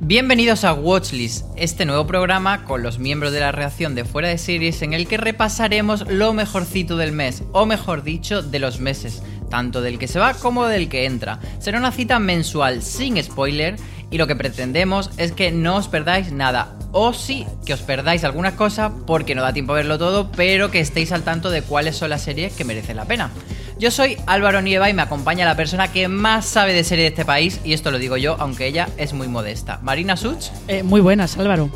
Bienvenidos a Watchlist, este nuevo programa con los miembros de la redacción de Fuera de Series en el que repasaremos lo mejorcito del mes, o mejor dicho, de los meses, tanto del que se va como del que entra. Será una cita mensual sin spoiler y lo que pretendemos es que no os perdáis nada, o sí que os perdáis alguna cosa porque no da tiempo a verlo todo, pero que estéis al tanto de cuáles son las series que merecen la pena. Yo soy Álvaro Nieva y me acompaña la persona que más sabe de serie de este país, y esto lo digo yo, aunque ella es muy modesta. Marina Such. Eh, muy buenas, Álvaro.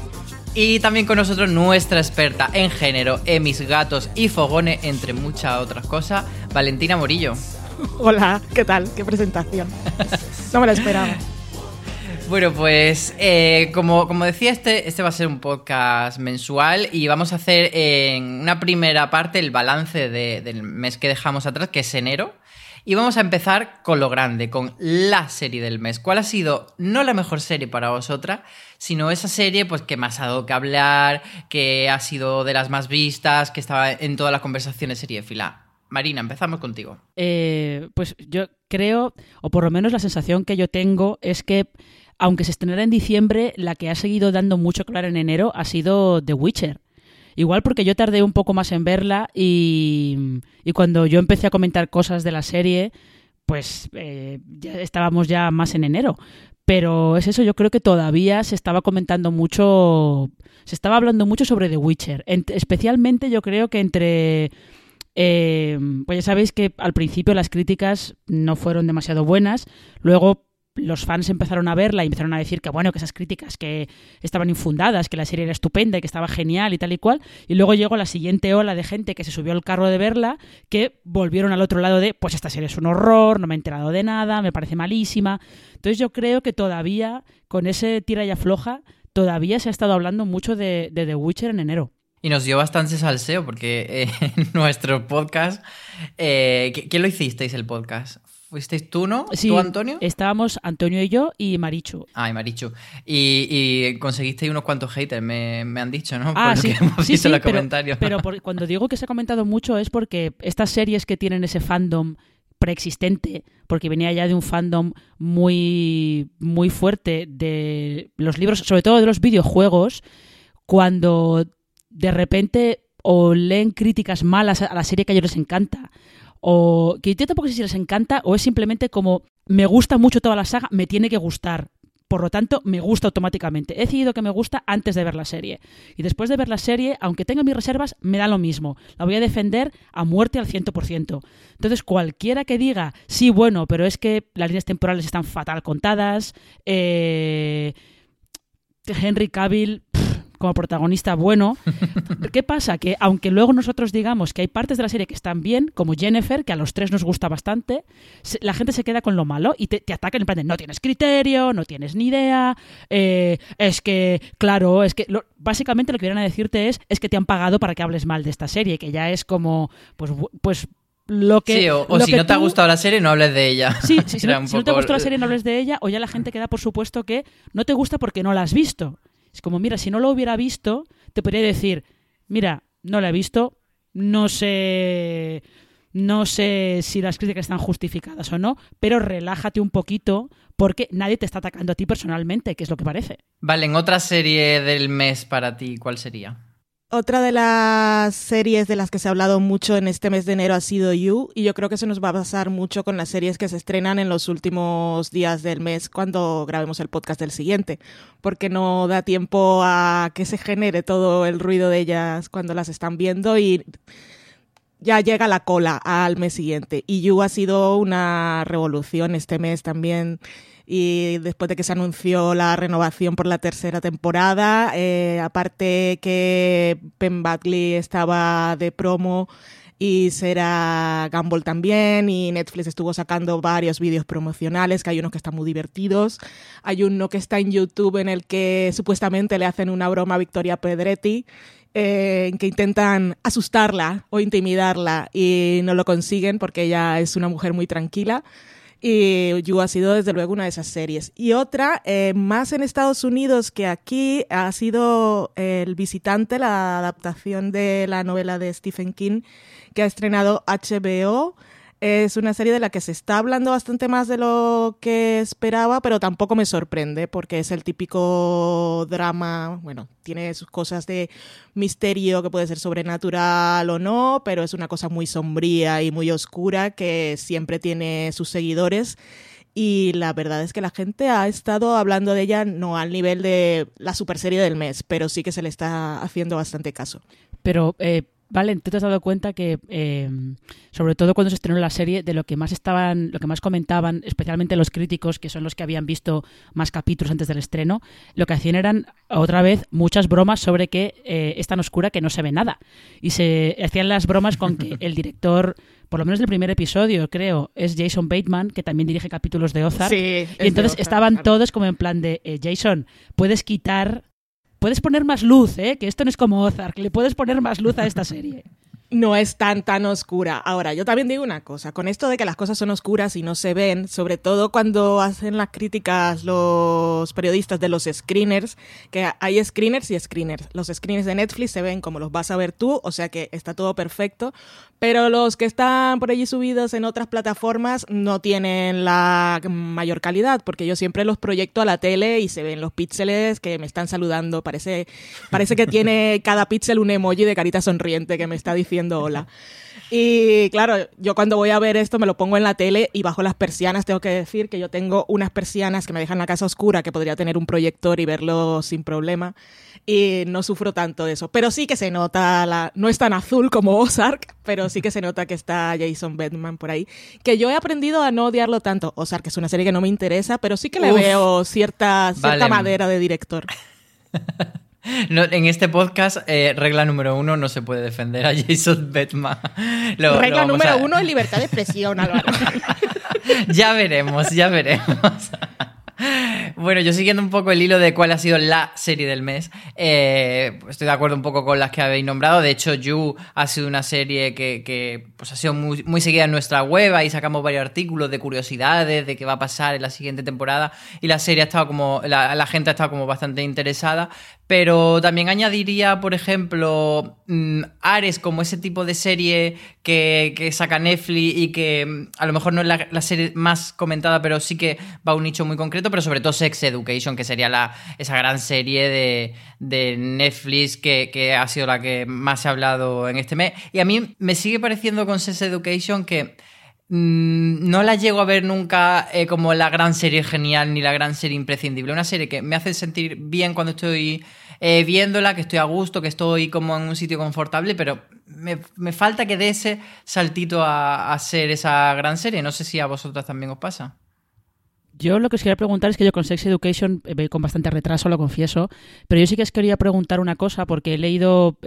Y también con nosotros nuestra experta en género, Emis Gatos y Fogone, entre muchas otras cosas, Valentina Morillo. Hola, ¿qué tal? ¿Qué presentación? No me la esperaba. Bueno, pues eh, como, como, decía, este, este va a ser un podcast mensual y vamos a hacer en una primera parte el balance del mes que dejamos atrás, que es enero. Y vamos a empezar con lo grande, con la serie del mes. ¿Cuál ha sido no la mejor serie para vosotras, sino esa serie pues que más ha dado que hablar, que ha sido de las más vistas, que estaba en todas las conversaciones serie fila? Marina, empezamos contigo. Eh, pues yo creo, o por lo menos la sensación que yo tengo es que aunque se estrenara en diciembre, la que ha seguido dando mucho claro en enero ha sido The Witcher. Igual porque yo tardé un poco más en verla y, cuando yo empecé a comentar cosas de la serie, pues eh, ya estábamos ya más en enero. Pero es eso, yo creo que todavía se estaba comentando mucho, se estaba hablando mucho sobre The Witcher. especialmente yo creo que entre... Eh, pues ya sabéis que al principio las críticas no fueron demasiado buenas, luego los fans empezaron a verla y empezaron a decir que bueno, que esas críticas que estaban infundadas, que la serie era estupenda y que estaba genial y tal y cual, y luego llegó la siguiente ola de gente que se subió al carro de verla, que volvieron al otro lado de, pues esta serie es un horror, no me he enterado de nada, me parece malísima. Entonces yo creo que todavía, con ese tira y afloja, todavía se ha estado hablando mucho de, The Witcher en enero. Y nos dio bastante salseo porque eh, en nuestro podcast, eh, ¿qué, lo hicisteis el podcast? ¿Fuisteis tú, no? Sí, ¿Tú, Antonio? Estábamos Antonio y yo y Marichu. Ah, y Marichu. Y, conseguisteis unos cuantos haters, me, han dicho, ¿no? Ah, sí. sí, sí, los pero, comentarios. Pero cuando digo que se ha comentado mucho es porque estas series que tienen ese fandom preexistente, porque venía ya de un fandom muy, muy fuerte de los libros, sobre todo de los videojuegos, cuando de repente o leen críticas malas a la serie que a ellos les encanta, o que yo tampoco sé si les encanta o es simplemente como me gusta mucho toda la saga, me tiene que gustar. Por lo tanto, me gusta automáticamente. He decidido que me gusta antes de ver la serie. Y después de ver la serie, aunque tenga mis reservas, me da lo mismo. La voy a defender a muerte al 100%. Entonces, cualquiera que diga, sí, bueno, pero es que las líneas temporales están fatal contadas, eh, Henry Cavill como protagonista bueno. ¿Qué pasa? Que aunque luego nosotros digamos que hay partes de la serie que están bien, como Jennifer, que a los tres nos gusta bastante, la gente se queda con lo malo y te, te atacan en plan de no tienes criterio, no tienes ni idea, eh, es que, claro, es que básicamente lo que vienen a decirte es es que te han pagado para que hables mal de esta serie, que ya es como, pues, pues lo que, sí, o, si no te ha gustado la serie, no hables de ella. Sí, sí si, no, si no te ha gustado la serie, no hables de ella, o ya la gente queda por supuesto que no te gusta porque no la has visto. Es como, mira, si no lo hubiera visto, te podría decir, mira, no la he visto, no sé, no sé si las críticas están justificadas o no, pero relájate un poquito porque nadie te está atacando a ti personalmente, que es lo que parece. Vale, en otra serie del mes para ti, ¿cuál sería? Otra de las series de las que se ha hablado mucho en este mes de enero ha sido You, y yo creo que eso nos va a pasar mucho con las series que se estrenan en los últimos días del mes cuando grabemos el podcast del siguiente, porque no da tiempo a que se genere todo el ruido de ellas cuando las están viendo y ya llega la cola al mes siguiente. Y You ha sido una revolución este mes también y después de que se anunció la renovación por la tercera temporada, eh, aparte que Penn Badley estaba de promo y será Gumball también y Netflix estuvo sacando varios vídeos promocionales que hay unos que están muy divertidos hay uno que está en YouTube en el que supuestamente le hacen una broma a Victoria Pedretti eh, en que intentan asustarla o intimidarla y no lo consiguen porque ella es una mujer muy tranquila Y You ha sido desde luego una de esas series. Y otra, eh, más en Estados Unidos que aquí, ha sido El Visitante, la adaptación de la novela de Stephen King que ha estrenado HBO. Es una serie de la que se está hablando bastante más de lo que esperaba, pero tampoco me sorprende porque es el típico drama, bueno, tiene sus cosas de misterio que puede ser sobrenatural o no, pero es una cosa muy sombría y muy oscura que siempre tiene sus seguidores. Y la verdad es que la gente ha estado hablando de ella no al nivel de la super serie del mes, pero sí que se le está haciendo bastante caso. Pero eh, Vale, tú te has dado cuenta que, eh, sobre todo cuando se estrenó la serie, de lo que más estaban, lo que más comentaban, especialmente los críticos, que son los que habían visto más capítulos antes del estreno, lo que hacían eran otra vez muchas bromas sobre que eh, es tan oscura que no se ve nada. Y se hacían las bromas con que el director, por lo menos del primer episodio, creo, es Jason Bateman, que también dirige capítulos de Ozark. Sí, y entonces estaban todos como en plan de, eh, Jason, puedes quitar puedes poner más luz, ¿eh? que esto no es como Ozark, le puedes poner más luz a esta serie no es tan tan oscura. Ahora, yo también digo una cosa, con esto de que las cosas son oscuras y no se ven, sobre todo cuando hacen las críticas los periodistas de los screeners, que hay screeners y screeners. Los screeners de Netflix se ven como los vas a ver tú, o sea que está todo perfecto, pero los que están por allí subidos en otras plataformas no tienen la mayor calidad, porque yo siempre los proyecto a la tele y se ven los píxeles que me están saludando, parece parece que tiene cada píxel un emoji de carita sonriente que me está diciendo hola. Y claro, yo cuando voy a ver esto me lo pongo en la tele y bajo las persianas tengo que decir que yo tengo unas persianas que me dejan la casa oscura, que podría tener un proyector y verlo sin problema. Y no sufro tanto de eso. Pero sí que se nota, la, no es tan azul como Ozark, pero sí que se nota que está Jason Bateman por ahí. Que yo he aprendido a no odiarlo tanto. Ozark es una serie que no me interesa, pero sí que le veo cierta, cierta madera de director. en este podcast, eh, regla número uno, no se puede defender a Jason Bateman. regla número uno es libertad de expresión, Álvaro. ya veremos, ya veremos. Bueno, yo siguiendo un poco el hilo de cuál ha sido la serie del mes, eh, estoy de acuerdo un poco con las que habéis nombrado. De hecho, You ha sido una serie que, pues, ha sido muy, muy, seguida en nuestra web. Ahí sacamos varios artículos de curiosidades, de qué va a pasar en la siguiente temporada. Y la serie ha estado como, la, la gente ha estado como bastante interesada. Pero también añadiría, por ejemplo, mm, Ares como ese tipo de serie que, saca Netflix y que mm, a lo mejor no es la, serie más comentada, pero sí que va a un nicho muy concreto, pero sobre todo Sex Education, que sería la, esa gran serie de, de Netflix que, ha sido la que más ha hablado en este mes. Y a mí me sigue pareciendo con Sex Education que Mm, no la llego a ver nunca eh, como la gran serie genial ni la gran serie imprescindible. Una serie que me hace sentir bien cuando estoy eh, viéndola, que estoy a gusto, que estoy como en un sitio confortable, pero me, falta que dé ese saltito a, ser esa gran serie. No sé si a vosotras también os pasa. Yo lo que os quería preguntar es que yo con Sex Education eh, con bastante retraso, lo confieso, pero yo sí que os quería preguntar una cosa porque he leído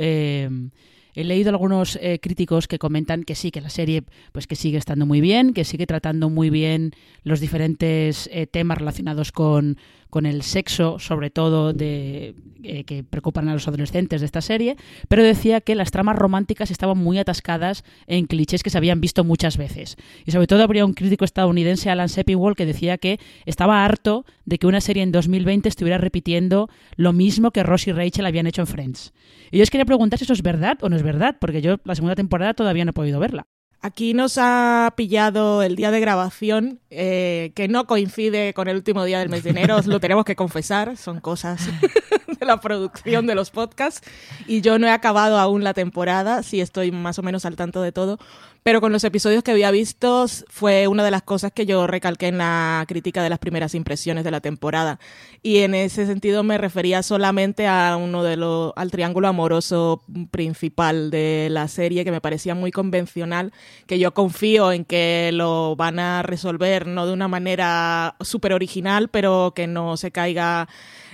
He leído algunos eh, críticos que comentan que sí, que la serie pues que sigue estando muy bien, que sigue tratando muy bien los diferentes eh, temas relacionados con, con el sexo, sobre todo de, eh, que preocupan a los adolescentes de esta serie, pero decía que las tramas románticas estaban muy atascadas en clichés que se habían visto muchas veces. Y sobre todo habría un crítico estadounidense, Alan Sepinwall, que decía que estaba harto de que una serie en 2020 estuviera repitiendo lo mismo que Ross y Rachel habían hecho en Friends. Y yo os quería preguntar si eso es verdad o no es verdad, porque yo la segunda temporada todavía no he podido verla. Aquí nos ha pillado el día de grabación, eh, que no coincide con el último día del mes de enero, os lo tenemos que confesar, son cosas de la producción de los podcasts, y yo no he acabado aún la temporada, sí estoy más o menos al tanto de todo, pero con los episodios que había visto fue una de las cosas que yo recalqué en la crítica de las primeras impresiones de la temporada. Y en ese sentido me refería solamente a uno de los, al triángulo amoroso principal de la serie que me parecía muy convencional, que yo confío en que lo van a resolver no de una manera súper original, pero que no se caiga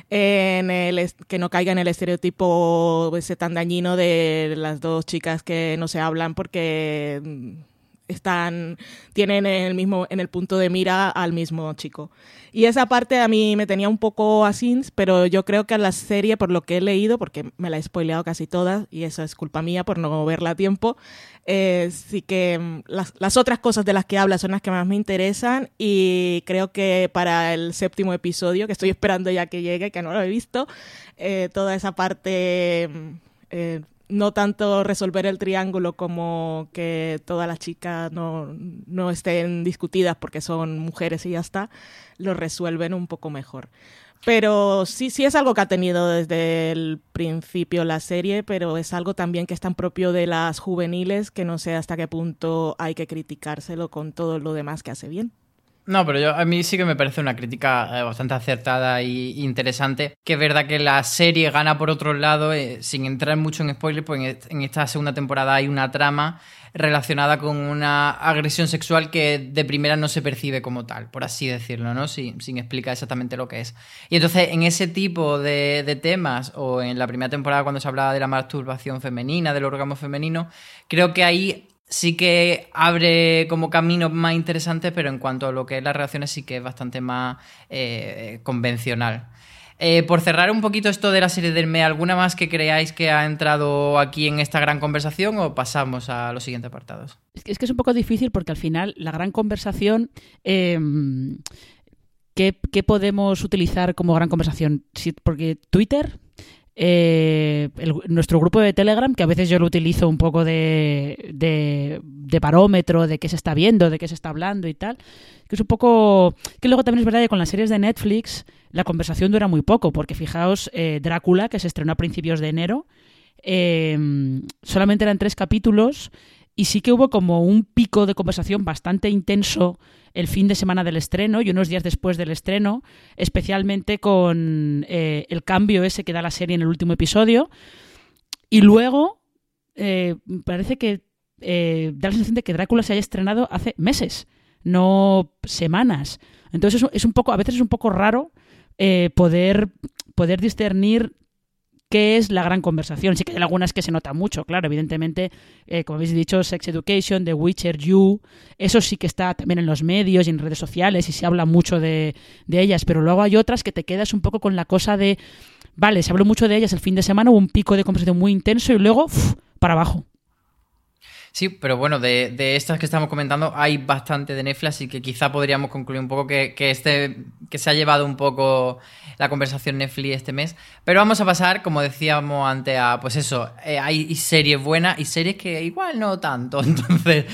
en el que no caiga en el estereotipo ese tan dañino de las dos chicas que no se hablan porque mm, están, tienen en el mismo, en el punto de mira al mismo chico. Y esa parte a mí me tenía un poco así, pero yo creo que a la serie, por lo que he leído, porque me la he spoileado casi toda, y eso es culpa mía por no verla a tiempo, eh, sí que mm, las, las, otras cosas de las que habla son las que más me interesan y creo que para el séptimo episodio, que estoy esperando ya que llegue, que no lo he visto, eh, toda esa parte... Mm, eh, no tanto resolver el triángulo como que todas las chicas no, no, estén discutidas porque son mujeres y ya está, lo resuelven un poco mejor. Pero sí, sí es algo que ha tenido desde el principio la serie, pero es algo también que es tan propio de las juveniles que no sé hasta qué punto hay que criticárselo con todo lo demás que hace bien. No, pero yo, a mí sí que me parece una crítica eh, bastante acertada e interesante. Que es verdad que la serie gana por otro lado, eh, sin entrar mucho en spoilers, pues en esta segunda temporada hay una trama relacionada con una agresión sexual que de primera no se percibe como tal, por así decirlo, ¿no? Sin, sin explicar exactamente lo que es. Y entonces, en ese tipo de, de temas, o en la primera temporada cuando se hablaba de la masturbación femenina, del órgano femenino, creo que ahí sí que abre como caminos más interesantes, pero en cuanto a lo que es las relaciones sí que es bastante más eh, convencional. Eh, por cerrar un poquito esto de la serie del ME, ¿alguna más que creáis que ha entrado aquí en esta gran conversación o pasamos a los siguientes apartados? Es que es un poco difícil porque al final la gran conversación... Em, ¿qué, podemos utilizar como gran conversación? porque Twitter eh, nuestro grupo de Telegram, que a veces yo lo utilizo un poco de, de, parómetro de qué se está viendo, de qué se está hablando y tal, que es un poco... que luego también es verdad que con las series de Netflix la conversación dura muy poco, porque fijaos, eh, Drácula, que se estrenó a principios de enero, eh, solamente eran tres capítulos y sí que hubo como un pico de conversación bastante intenso el fin de semana del estreno y unos días después del estreno, especialmente con eh, el cambio ese que da la serie en el último episodio. Y luego eh, parece que eh, da la sensación de que Drácula se haya estrenado hace meses, no semanas. Entonces es un poco, a veces es un poco raro poder, poder discernir qué es la gran conversación. Sí que hay algunas que se nota mucho, claro, evidentemente, eh, como habéis dicho, Sex Education, The Witcher, You, eso sí que está también en los medios y en redes sociales y se habla mucho de, ellas, pero luego hay otras que te quedas un poco con la cosa de, vale, se habló mucho de ellas el fin de semana, hubo un pico de conversación muy intenso y luego, para abajo. Sí, pero bueno, de, estas que estamos comentando hay bastante de Netflix y que quizá podríamos concluir un poco que, este, que se ha llevado un poco la conversación Netflix este mes. Pero vamos a pasar, como decíamos antes, a pues eso, eh, hay series buenas y series que igual no tanto. Entonces,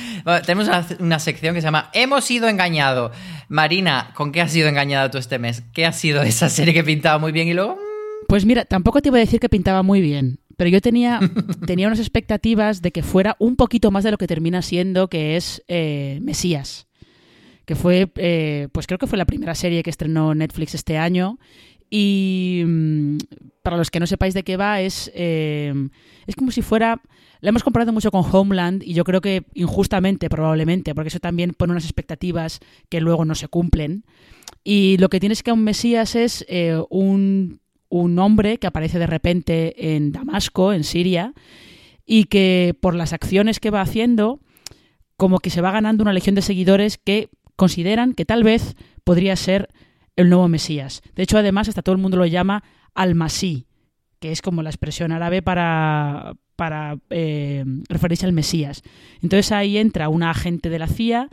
tenemos una sección que se llama Hemos sido engañados. Marina, ¿con qué has sido engañada tú este mes? ¿Qué ha sido esa serie que pintaba muy bien y luego... Pues mira, tampoco te iba a decir que pintaba muy bien pero yo tenía, tenía unas expectativas de que fuera un poquito más de lo que termina siendo, que es eh, Mesías. Que fue, eh, pues creo que fue la primera serie que estrenó Netflix este año. Y mm, para los que no sepáis de qué va, es, eh, es como si fuera. La hemos comparado mucho con Homeland y yo creo que injustamente, probablemente, porque eso también pone unas expectativas que luego no se cumplen. Y lo que tienes que un Mesías es un un hombre que aparece de repente en Damasco, en Siria, y que por las acciones que va haciendo, como que se va ganando una legión de seguidores que consideran que tal vez podría ser el nuevo Mesías. De hecho, además, hasta todo el mundo lo llama al-Masí, que es como la expresión árabe para, para eh, referirse al Mesías. Entonces ahí entra una agente de la CIA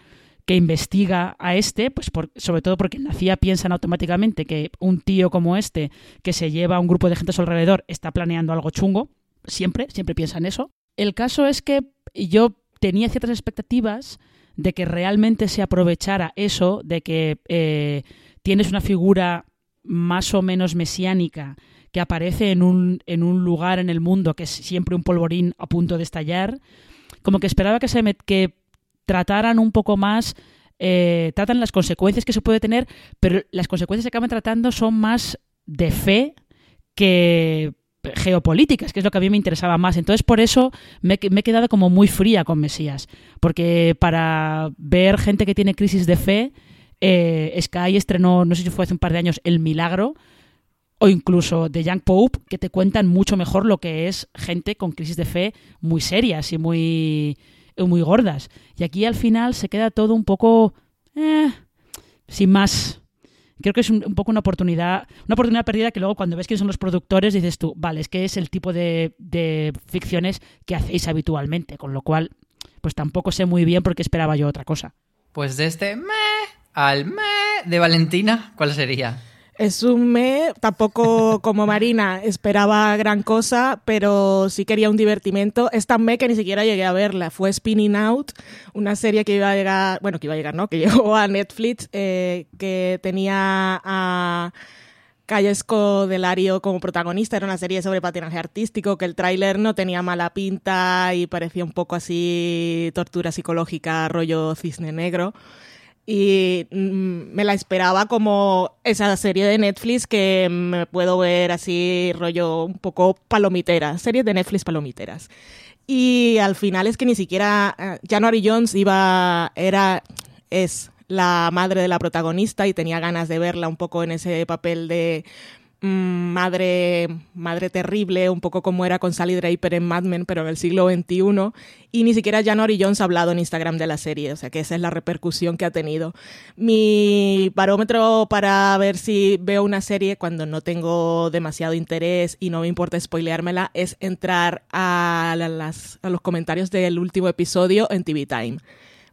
que investiga a este, pues sobre todo porque en la CIA piensan automáticamente que un tío como este, que se lleva a un grupo de gente a su alrededor, está planeando algo chungo. Siempre, siempre piensan eso. El caso es que yo tenía ciertas expectativas de que realmente se aprovechara eso, de que eh, tienes una figura más o menos mesiánica que aparece en un, en un lugar en el mundo que es siempre un polvorín a punto de estallar, como que esperaba que se me, que trataran un poco más, eh, tratan las consecuencias que se puede tener, pero las consecuencias que acaban tratando son más de fe que geopolíticas, que es lo que a mí me interesaba más. Entonces, por eso me, he quedado como muy fría con Mesías, porque para ver gente que tiene crisis de fe, eh, Sky estrenó, no sé si fue hace un par de años, El Milagro, o incluso The Young Pope, que te cuentan mucho mejor lo que es gente con crisis de fe muy serias y muy muy gordas. Y aquí al final se queda todo un poco... Eh, sin más. Creo que es un, poco una oportunidad, una oportunidad perdida que luego cuando ves quiénes son los productores dices tú, vale, es que es el tipo de, de ficciones que hacéis habitualmente, con lo cual pues tampoco sé muy bien por qué esperaba yo otra cosa. Pues de este me al me de Valentina, ¿cuál sería? Es un me, tampoco como Marina esperaba gran cosa, pero sí quería un divertimento. Es tan me que ni siquiera llegué a verla. Fue Spinning Out, una serie que iba a llegar, bueno, que iba a llegar, ¿no? Que llegó a Netflix, eh, que tenía a Callesco Delario como protagonista. Era una serie sobre patinaje artístico, que el tráiler no tenía mala pinta y parecía un poco así tortura psicológica, rollo cisne negro y mm, me la esperaba como esa serie de Netflix que me puedo ver así rollo un poco palomitera, series de Netflix palomiteras. Y al final es que ni siquiera January Jones iba era es la madre de la protagonista y tenía ganas de verla un poco en ese papel de madre, madre terrible, un poco como era con Sally Draper en Mad Men, pero en el siglo XXI. Y ni siquiera January Jones ha hablado en Instagram de la serie, o sea que esa es la repercusión que ha tenido. Mi barómetro para ver si veo una serie cuando no tengo demasiado interés y no me importa spoileármela es entrar a, las, a los comentarios del último episodio en TV Time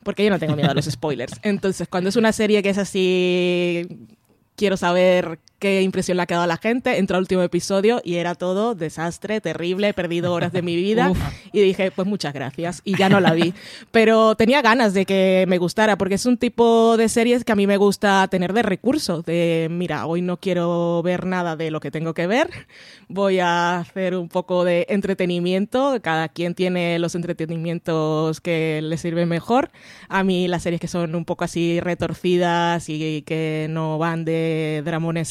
porque yo no tengo miedo a los spoilers. Entonces, cuando es una serie que es así, quiero saber qué impresión le ha quedado a la gente. Entró al último episodio y era todo desastre, terrible, he perdido horas de mi vida. y dije, pues muchas gracias. Y ya no la vi. Pero tenía ganas de que me gustara, porque es un tipo de series que a mí me gusta tener de recursos. De, mira, hoy no quiero ver nada de lo que tengo que ver. Voy a hacer un poco de entretenimiento. Cada quien tiene los entretenimientos que le sirven mejor. A mí las series que son un poco así retorcidas y que no van de dramones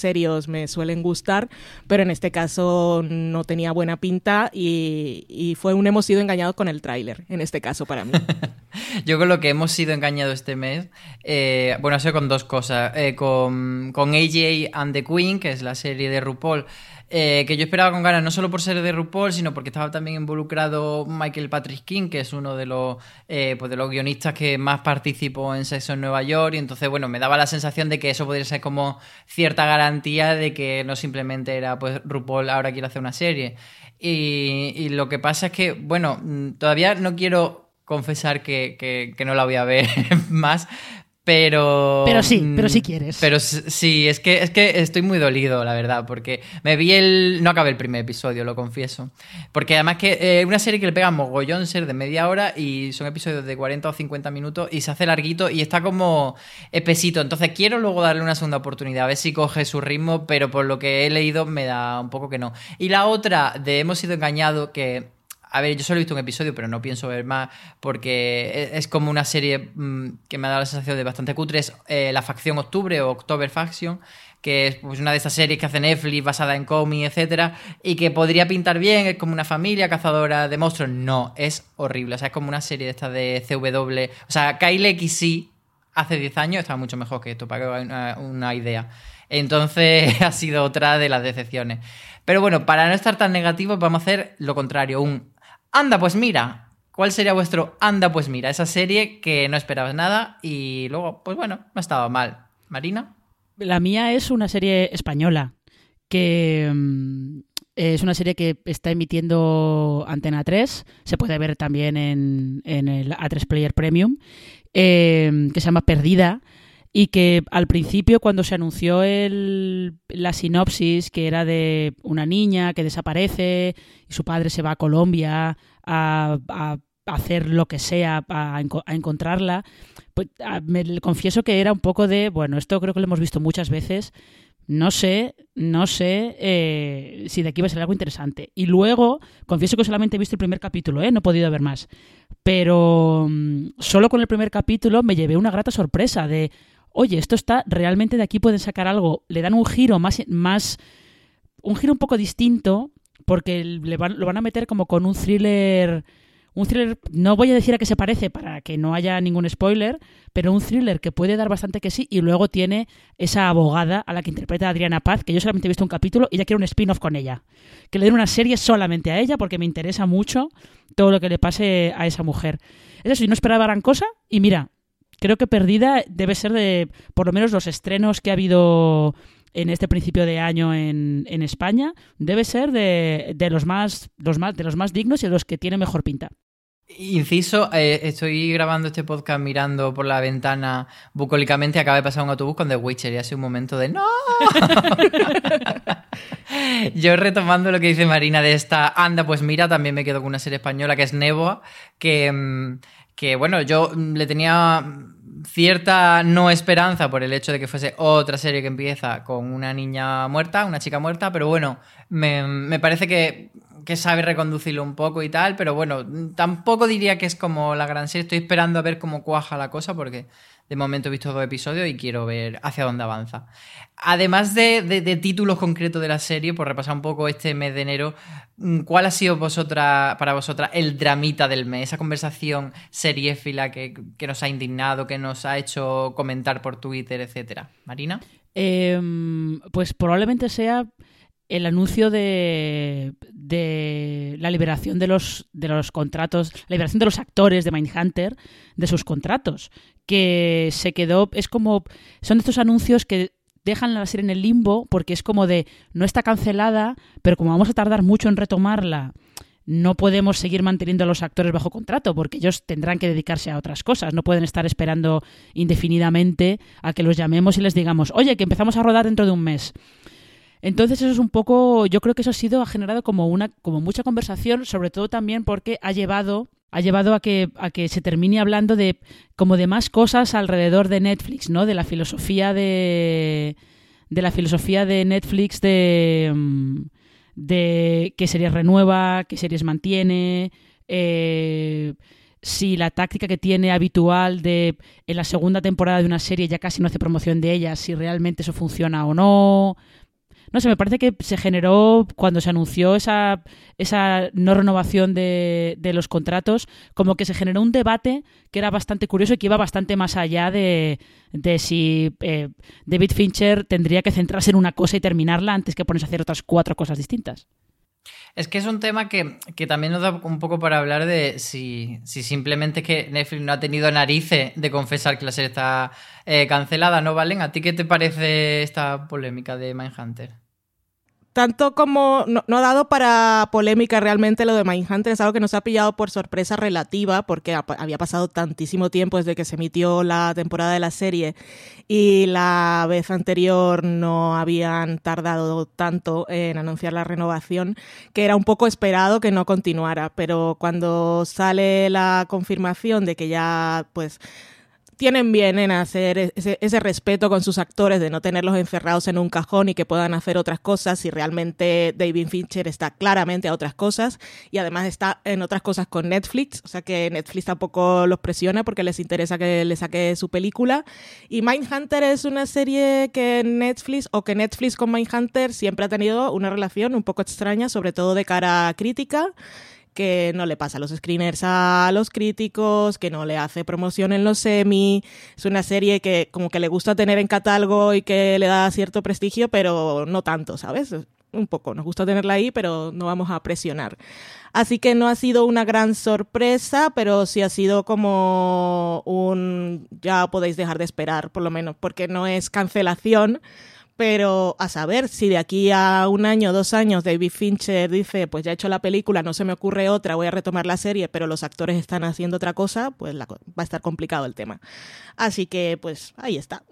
me suelen gustar, pero en este caso no tenía buena pinta y, fue un hemos sido engañados con el tráiler, en este caso para mí. Yo con lo que hemos sido engañados este mes, eh, bueno, ha sido con dos cosas, eh, con, con AJ and the Queen, que es la serie de RuPaul, eh, que yo esperaba con ganas, no solo por ser de RuPaul, sino porque estaba también involucrado Michael Patrick King, que es uno de los, eh, pues de los guionistas que más participó en Sexo en Nueva York, y entonces, bueno, me daba la sensación de que eso podría ser como cierta garantía de que no simplemente era, pues, RuPaul ahora quiere hacer una serie. Y, lo que pasa es que, bueno, mm, todavía no quiero confesar que, que, no la voy a ver más, pero. Pero sí, pero si quieres. Pero sí, es que, es que estoy muy dolido, la verdad, porque me vi el. No acabé el primer episodio, lo confieso. Porque además que es eh, una serie que le pega mogollón ser de media hora y son episodios de 40 o 50 minutos y se hace larguito y está como espesito. Entonces quiero luego darle una segunda oportunidad, a ver si coge su ritmo, pero por lo que he leído me da un poco que no. Y la otra de Hemos sido engañados, que a ver, yo solo he visto un episodio, pero no pienso ver más porque es como una serie mm, que me ha dado la sensación de bastante cutre. Es eh, La Facción Octubre o October Faction, que es pues, una de estas series que hace Netflix basada en cómics, etcétera, y que podría pintar bien, es como una familia cazadora de monstruos. No, es horrible. O sea, es como una serie de estas de CW. O sea, Kyle XY hace 10 años estaba mucho mejor que esto, para que haga una idea. Entonces ha sido otra de las decepciones. Pero bueno, para no estar tan negativos, vamos a hacer lo contrario, un Anda, pues mira. ¿Cuál sería vuestro Anda, pues mira? Esa serie que no esperabas nada y luego, pues bueno, no estaba mal. Marina. La mía es una serie española que mm, es una serie que está emitiendo Antena 3, se puede ver también en, el A3 Player Premium, eh, que se llama Perdida y que al principio cuando se anunció el, la sinopsis que era de una niña que desaparece y su padre se va a Colombia a, hacer lo que sea a, encontrarla, pues me confieso que era un poco de, bueno, esto creo que lo hemos visto muchas veces, no sé, no sé eh, si de aquí va a ser algo interesante. Y luego, confieso que solamente he visto el primer capítulo, ¿eh? no he podido ver más. Pero mm, solo con el primer capítulo me llevé una grata sorpresa de, oye, esto está, realmente de aquí pueden sacar algo, le dan un giro más, más un giro un poco distinto, porque le van, lo van a meter como con un thriller un thriller, no voy a decir a qué se parece para que no haya ningún spoiler, pero un thriller que puede dar bastante que sí y luego tiene esa abogada a la que interpreta Adriana Paz, que yo solamente he visto un capítulo y ya quiero un spin-off con ella. Que le den una serie solamente a ella porque me interesa mucho todo lo que le pase a esa mujer. Es eso, y no esperaba gran cosa y mira, creo que Perdida debe ser de por lo menos los estrenos que ha habido en este principio de año en, España, debe ser de, los más, los más, de los más dignos y de los que tiene mejor pinta. Inciso, eh, estoy grabando este podcast mirando por la ventana bucólicamente acaba de pasar un autobús con The Witcher y ha sido un momento de ¡No! Yo retomando lo que dice Marina de esta anda, pues mira, también me quedo con una serie española que es Neboa, que, mm, que bueno, yo le tenía cierta no esperanza por el hecho de que fuese otra serie que empieza con una niña muerta, una chica muerta, pero bueno, me, me parece que, que, sabe reconducirlo un poco y tal, pero bueno, tampoco diría que es como la gran serie, estoy esperando a ver cómo cuaja la cosa porque de momento he visto dos episodios y quiero ver hacia dónde avanza. Además de, títulos concretos de la serie, por repasar un poco este mes de enero, mm, ¿cuál ha sido vosotras, para vosotras el dramita del mes? Esa conversación seriéfila que, que nos ha indignado, que nos ha hecho comentar por Twitter, etcétera. Marina. Eh, pues probablemente sea el anuncio de, de, la liberación de los, de los contratos, la liberación de los actores de Mindhunter de sus contratos, que se quedó, es como, son estos anuncios que dejan la serie en el limbo porque es como de, no está cancelada, pero como vamos a tardar mucho en retomarla, no podemos seguir manteniendo a los actores bajo contrato porque ellos tendrán que dedicarse a otras cosas, no pueden estar esperando indefinidamente a que los llamemos y les digamos, oye, que empezamos a rodar dentro de un mes. Entonces eso es un poco, yo creo que eso ha sido, ha generado como una, como mucha conversación, sobre todo también porque ha llevado, ha llevado a que, a que se termine hablando de como de más cosas alrededor de Netflix, ¿no? De la filosofía de, de la filosofía de Netflix de, de qué series renueva, qué series mantiene, eh, si la táctica que tiene habitual de en la segunda temporada de una serie ya casi no hace promoción de ella, si realmente eso funciona o no. No sé, me parece que se generó cuando se anunció esa, esa no renovación de, de, los contratos, como que se generó un debate que era bastante curioso y que iba bastante más allá de, de si eh, David Fincher tendría que centrarse en una cosa y terminarla antes que ponerse a hacer otras cuatro cosas distintas. Es que es un tema que, que, también nos da un poco para hablar de si, si simplemente es que Netflix no ha tenido narices de confesar que la serie está eh, cancelada, ¿no, Valen? ¿A ti qué te parece esta polémica de Mindhunter? Tanto como no, ha dado para polémica realmente lo de Mindhunter, es algo que nos ha pillado por sorpresa relativa, porque ha, había pasado tantísimo tiempo desde que se emitió la temporada de la serie y la vez anterior no habían tardado tanto en anunciar la renovación, que era un poco esperado que no continuara, pero cuando sale la confirmación de que ya pues tienen bien en hacer ese, ese, respeto con sus actores, de no tenerlos encerrados en un cajón y que puedan hacer otras cosas, y realmente David Fincher está claramente a otras cosas, y además está en otras cosas con Netflix, o sea que Netflix tampoco los presiona porque les interesa que le saque su película. Y Mindhunter es una serie que Netflix, o que Netflix con Mindhunter siempre ha tenido una relación un poco extraña, sobre todo de cara a crítica que no le pasa a los screeners a los críticos, que no le hace promoción en los semi. Es una serie que como que le gusta tener en catálogo y que le da cierto prestigio, pero no tanto, ¿sabes? Un poco, nos gusta tenerla ahí, pero no vamos a presionar. Así que no ha sido una gran sorpresa, pero sí ha sido como un ya podéis dejar de esperar, por lo menos, porque no es cancelación, pero a saber si de aquí a un año, dos años, David Fincher dice, pues ya he hecho la película, no se me ocurre otra, voy a retomar la serie, pero los actores están haciendo otra cosa, pues va a estar complicado el tema. Así que, pues ahí está.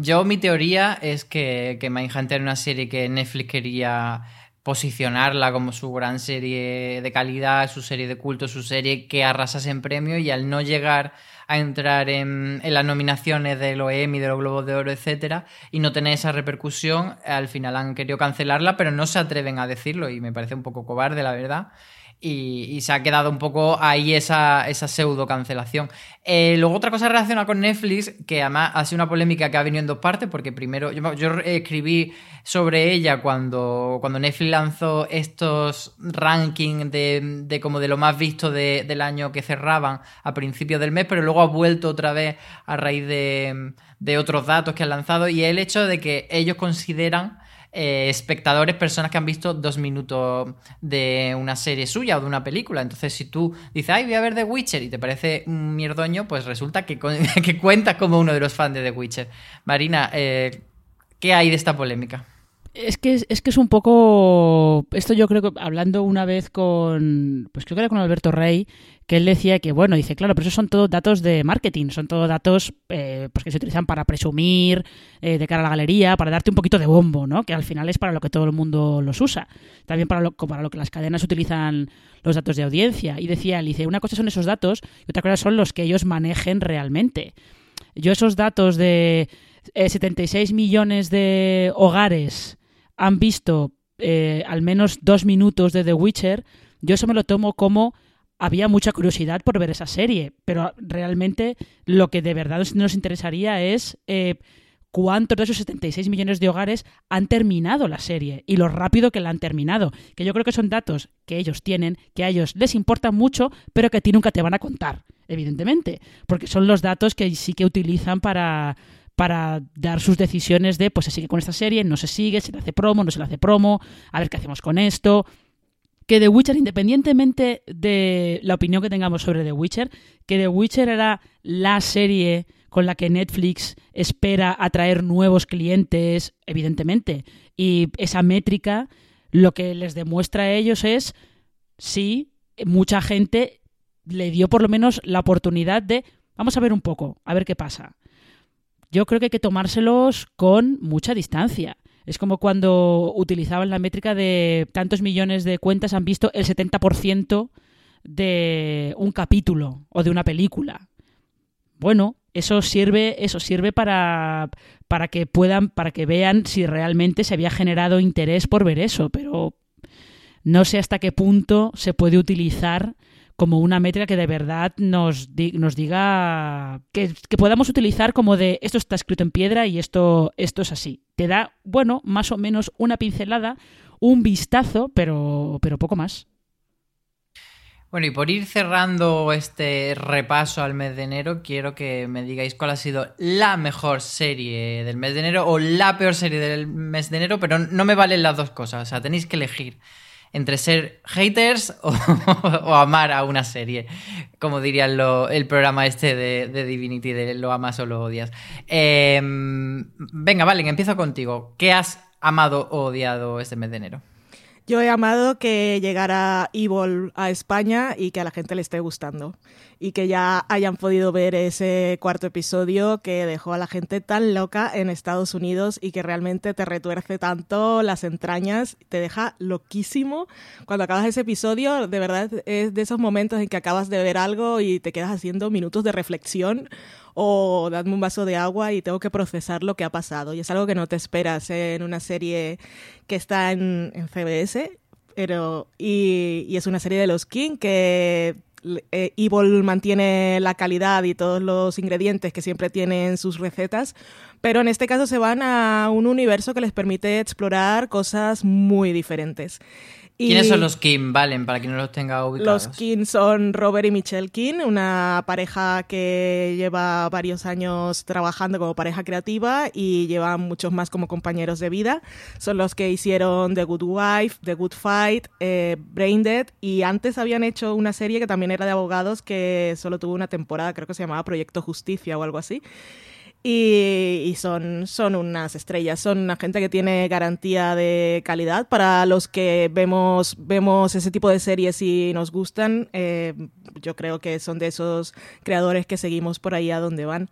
Yo mi teoría es que, que Mindhunter era una serie que Netflix quería posicionarla como su gran serie de calidad, su serie de culto, su serie que arrasase en premio y al no llegar a entrar en, en las nominaciones de los Emmy, de los Globos de Oro, etcétera, y no tener esa repercusión, al final han querido cancelarla, pero no se atreven a decirlo y me parece un poco cobarde, la verdad. Y, se ha quedado un poco ahí esa, esa pseudo cancelación. Eh, luego otra cosa relacionada con Netflix, que además ha sido una polémica que ha venido en dos partes, porque primero yo, escribí sobre ella cuando, cuando Netflix lanzó estos rankings de, de como de lo más visto del año que cerraban a principios del mes, pero luego ha vuelto otra vez a raíz de, de otros datos que han lanzado y el hecho de que ellos consideran eh, espectadores, personas que han visto dos minutos de una serie suya o de una película. Entonces, si tú dices, ay, voy a ver The Witcher y te parece un mierdoño, pues resulta que, que cuentas como uno de los fans de The Witcher. Marina, eh, ¿qué hay de esta polémica? Es que es, que es un poco. Esto yo creo que hablando una vez con. Pues creo que era con Alberto Rey, que él decía que, bueno, dice, claro, pero esos son todos datos de marketing, son todos datos eh, pues que se utilizan para presumir eh, de cara a la galería, para darte un poquito de bombo, ¿no? Que al final es para lo que todo el mundo los usa. También para lo, para lo que las cadenas utilizan los datos de audiencia. Y decía, él dice, una cosa son esos datos y otra cosa son los que ellos manejen realmente. Yo esos datos de 76 eh, millones de hogares han visto al menos dos minutos de The Witcher, yo eso me lo tomo como había mucha curiosidad por ver esa serie, pero realmente lo que de verdad nos interesaría es eh, cuántos de esos 76 millones de hogares han terminado la serie y lo rápido que la han terminado, que yo creo que son datos que ellos tienen, que a ellos les importan mucho, pero que a ti nunca te van a contar, evidentemente, porque son los datos que sí que utilizan para para dar sus decisiones de pues se sigue con esta serie, no se sigue, se le hace promo, no se le hace promo, a ver qué hacemos con esto, que The Witcher, independientemente de la opinión que tengamos sobre The Witcher, que The Witcher era la serie con la que Netflix espera atraer nuevos clientes, evidentemente. Y esa métrica lo que les demuestra a ellos es si mucha gente le dio por lo menos la oportunidad de vamos a ver un poco, a ver qué pasa. Yo creo que hay que tomárselos con mucha distancia. Es como cuando utilizaban la métrica de tantos millones de cuentas han visto el 70% de un capítulo o de una película. Bueno, eso sirve, eso sirve para, para que puedan, para que vean si realmente se había generado interés por ver eso, pero no sé hasta qué punto se puede utilizar como una métrica que de verdad nos, nos diga que, podamos utilizar como de esto está escrito en piedra y esto, esto es así. Te da, bueno, más o menos una pincelada, un vistazo, pero, pero poco más. Bueno, y por ir cerrando este repaso al mes de enero, quiero que me digáis cuál ha sido la mejor serie del mes de enero o la peor serie del mes de enero, pero no me valen las dos cosas, o sea, tenéis que elegir entre ser haters o, amar a una serie, como diría el programa este de, Divinity, de lo amas o lo odias. Em, venga, Valen, empiezo contigo. ¿Qué has amado o odiado este mes de enero? Yo he amado que llegara Evil a España y que a la gente le esté gustando. Y que ya hayan podido ver ese cuarto episodio que dejó a la gente tan loca en Estados Unidos y que realmente te retuerce tanto las entrañas, te deja loquísimo. Cuando acabas ese episodio, de verdad es de esos momentos en que acabas de ver algo y te quedas haciendo minutos de reflexión o dadme un vaso de agua y tengo que procesar lo que ha pasado. Y es algo que no te esperas en una serie que está en, CBS, pero, y, es una serie de los King que eh, Evil mantiene la calidad y todos los ingredientes que siempre tienen sus recetas, pero en este caso se van a un universo que les permite explorar cosas muy diferentes. ¿Quiénes son los Kim, Valen, para que no los tenga ubicados? Los Kim son Robert y Michelle Kim, una pareja que lleva varios años trabajando como pareja creativa y llevan muchos más como compañeros de vida. Son los que hicieron The Good Wife, The Good Fight, eh, Brain Dead y antes habían hecho una serie que también era de abogados que solo tuvo una temporada, creo que se llamaba Proyecto Justicia o algo así. Y, son, son unas estrellas, son una gente que tiene garantía de calidad. Para los que vemos, vemos ese tipo de series y nos gustan, eh, yo creo que son de esos creadores que seguimos por ahí a donde van.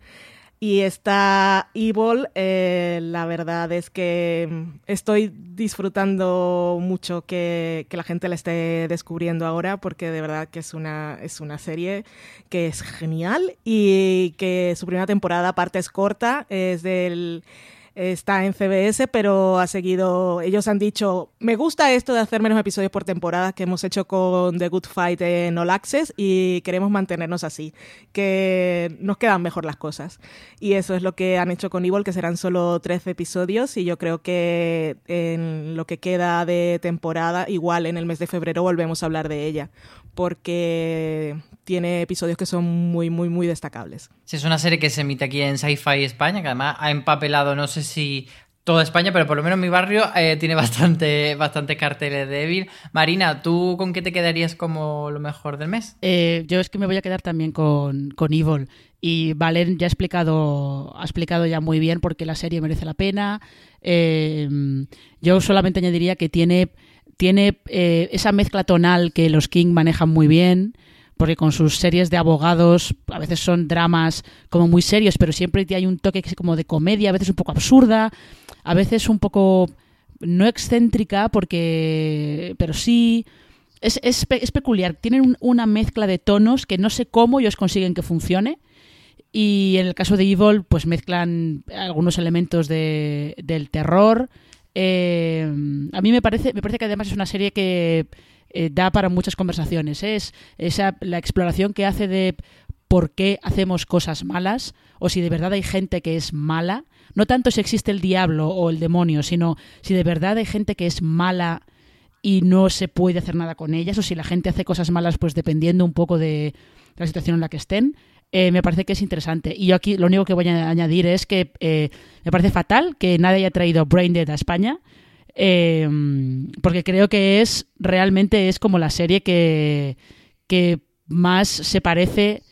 Y esta Evil, eh, la verdad es que mm, estoy disfrutando mucho que, que, la gente la esté descubriendo ahora, porque de verdad que es una, es una serie que es genial y que su primera temporada, aparte, es corta, es del está en CBS, pero ha seguido, ellos han dicho, me gusta esto de hacer menos episodios por temporada que hemos hecho con The Good Fight en All Access y queremos mantenernos así, que nos quedan mejor las cosas. Y eso es lo que han hecho con Evil, que serán solo 13 episodios y yo creo que en lo que queda de temporada, igual en el mes de febrero volvemos a hablar de ella, porque tiene episodios que son muy, muy, muy destacables. Sí, es una serie que se emite aquí en Sci-Fi España, que además ha empapelado, no sé si toda España, pero por lo menos mi barrio eh, tiene bastante, bastante carteles de Evil. Marina, ¿tú con qué te quedarías como lo mejor del mes? Eh, yo es que me voy a quedar también con, con Evil. Y Valen ya ha explicado, ha explicado ya muy bien por qué la serie merece la pena. Eh, yo solamente añadiría que tiene, tiene esa mezcla tonal que los King manejan muy bien porque con sus series de abogados a veces son dramas como muy serios, pero siempre hay un toque como de comedia, a veces un poco absurda, a veces un poco no excéntrica, porque pero sí es, es, peculiar. Tienen una mezcla de tonos que no sé cómo ellos consiguen que funcione. Y en el caso de Evil, pues mezclan algunos elementos de, del terror. Eh, a mí me parece, me parece que además es una serie que eh, da para muchas conversaciones. ¿eh? Es esa, la exploración que hace de por qué hacemos cosas malas o si de verdad hay gente que es mala. No tanto si existe el diablo o el demonio, sino si de verdad hay gente que es mala y no se puede hacer nada con ellas o si la gente hace cosas malas pues dependiendo un poco de la situación en la que estén. Eh, me parece que es interesante. Y yo aquí lo único que voy a añadir es que me parece fatal que nadie haya traído Brain Dead a España. Eh, porque creo que es realmente es como la serie que, que más se parece.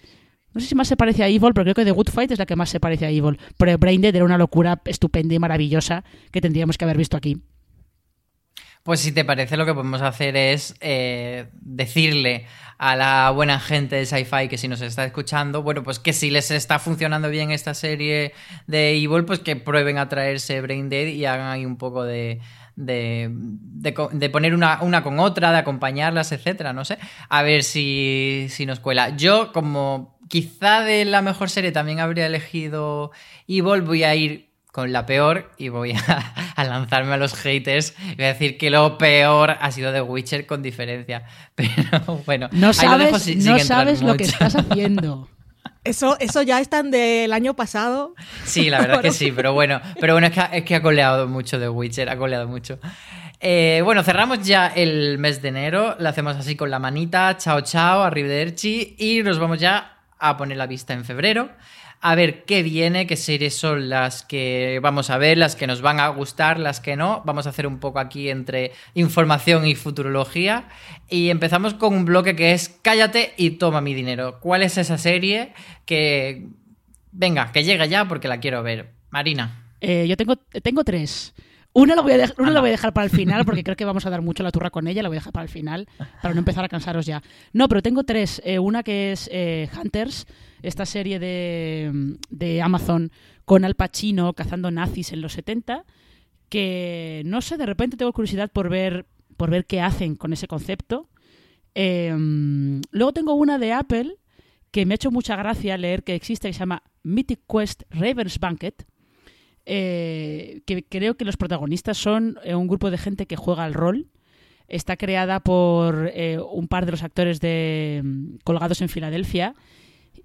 No sé si más se parece a Evil, pero creo que The Good Fight es la que más se parece a Evil. Pero Braindead era una locura estupenda y maravillosa que tendríamos que haber visto aquí. Pues si te parece, lo que podemos hacer es eh, decirle a la buena gente de Sci-Fi que si nos está escuchando, bueno, pues que si les está funcionando bien esta serie de Evil, pues que prueben a traerse Brain Dead y hagan ahí un poco de, de, de, poner una, una, con otra, de acompañarlas, etcétera, no sé. A ver si, si nos cuela. Yo, como quizá de la mejor serie también habría elegido Evil, voy a ir con la peor y voy a, lanzarme a los haters y voy a decir que lo peor ha sido The Witcher con diferencia. Pero bueno, no sabes, no sabes lo que estás haciendo. Eso, eso ya están del año pasado. Sí, la verdad es que sí, pero bueno, pero bueno, es que, es que ha coleado mucho The Witcher, ha coleado mucho. Eh, bueno, cerramos ya el mes de enero, lo hacemos así con la manita, chao chao, arrivederci, y nos vamos ya a poner la vista en febrero a ver qué viene, qué series son las que vamos a ver, las que nos van a gustar, las que no. Vamos a hacer un poco aquí entre información y futurología. Y empezamos con un bloque que es Cállate y toma mi dinero. ¿Cuál es esa serie que... Venga, que llega ya porque la quiero ver. Marina. Eh, yo tengo, tengo tres. Una la, voy a una la voy a dejar para el final porque creo que vamos a dar mucho la turra con ella, la voy a dejar para el final para no empezar a cansaros ya. No, pero tengo tres. Eh, una que es eh, Hunters, esta serie de, Amazon con Al Pacino cazando nazis en los 70, que no sé, de repente tengo curiosidad por ver, por ver qué hacen con ese concepto. Em, luego tengo una de Apple que me ha hecho mucha gracia leer que existe, que se llama Mythic Quest Raven's Banquet, eh, que creo que los protagonistas son eh, un grupo de gente que juega al rol. Está creada por eh, un par de los actores de mm, Colgados en Filadelfia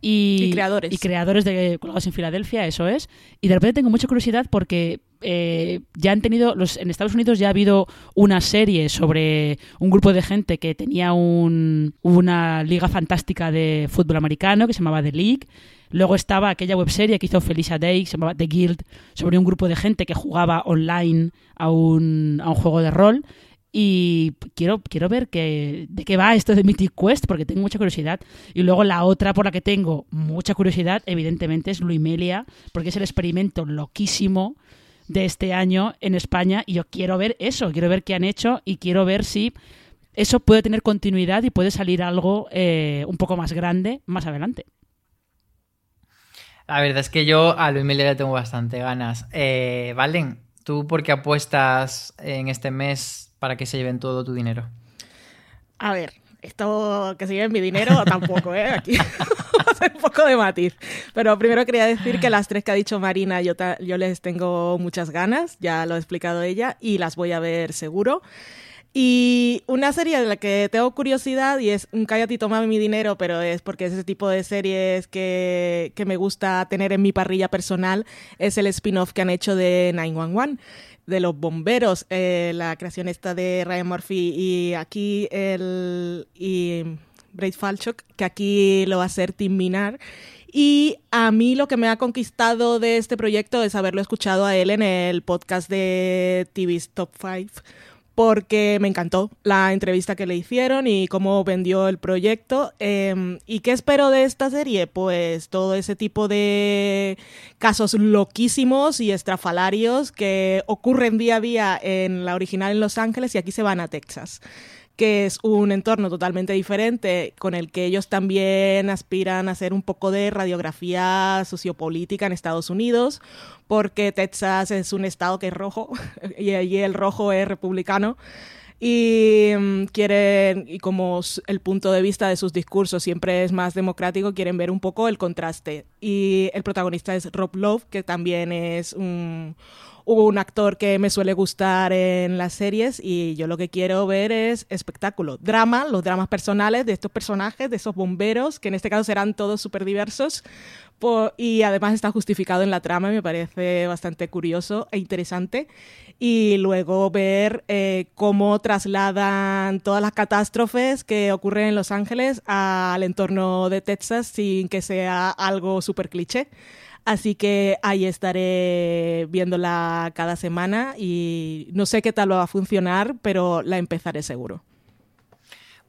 y, creadores. Y creadores de Colgados en Filadelfia, eso es. Y de repente tengo mucha curiosidad porque eh, ya han tenido, los, en Estados Unidos ya ha habido una serie sobre un grupo de gente que tenía un, una liga fantástica de fútbol americano que se llamaba The League. Luego estaba aquella webserie que hizo Felicia Day, que se llamaba The Guild, sobre un grupo de gente que jugaba online a un, a un juego de rol. Y quiero, quiero ver que, de qué va esto de Mythic Quest, porque tengo mucha curiosidad. Y luego la otra por la que tengo mucha curiosidad, evidentemente, es Luimelia, porque es el experimento loquísimo de este año en España. Y yo quiero ver eso, quiero ver qué han hecho y quiero ver si eso puede tener continuidad y puede salir algo eh, un poco más grande más adelante. La verdad es que yo a Luimelia le tengo bastante ganas. Eh, Valen, ¿tú por qué apuestas en este mes para que se lleven todo tu dinero? A ver, esto que sigue mi dinero tampoco, ¿eh? Aquí un poco de matiz. Pero primero quería decir que las tres que ha dicho Marina yo, yo les tengo muchas ganas, ya lo ha explicado ella, y las voy a ver seguro. Y una serie de la que tengo curiosidad y es un cállate y toma mi dinero, pero es porque es ese tipo de series que, que me gusta tener en mi parrilla personal, es el spin-off que han hecho de 911 de los bomberos, eh, la creación esta de Ryan Murphy y aquí el y Braid Falchuk, que aquí lo va a hacer Tim Minar. Y a mí lo que me ha conquistado de este proyecto es haberlo escuchado a él en el podcast de TV's Top 5 porque me encantó la entrevista que le hicieron y cómo vendió el proyecto. Em, ¿Y qué espero de esta serie? Pues todo ese tipo de casos loquísimos y estrafalarios que ocurren día a día en la original en Los Ángeles y aquí se van a Texas que es un entorno totalmente diferente con el que ellos también aspiran a hacer un poco de radiografía sociopolítica en Estados Unidos, porque Texas es un estado que es rojo y allí el rojo es republicano y mm, quieren, y como el punto de vista de sus discursos siempre es más democrático, quieren ver un poco el contraste. Y el protagonista es Rob Love, que también es un, un actor que me suele gustar en las series y yo lo que quiero ver es espectáculo, drama, los dramas personales de estos personajes, de esos bomberos, que en este caso serán todos súper diversos. Y además está justificado en la trama, me parece bastante curioso e interesante. Y luego ver eh, cómo trasladan todas las catástrofes que ocurren en Los Ángeles al entorno de Texas sin que sea algo súper cliché. Así que ahí estaré viéndola cada semana y no sé qué tal va a funcionar, pero la empezaré seguro.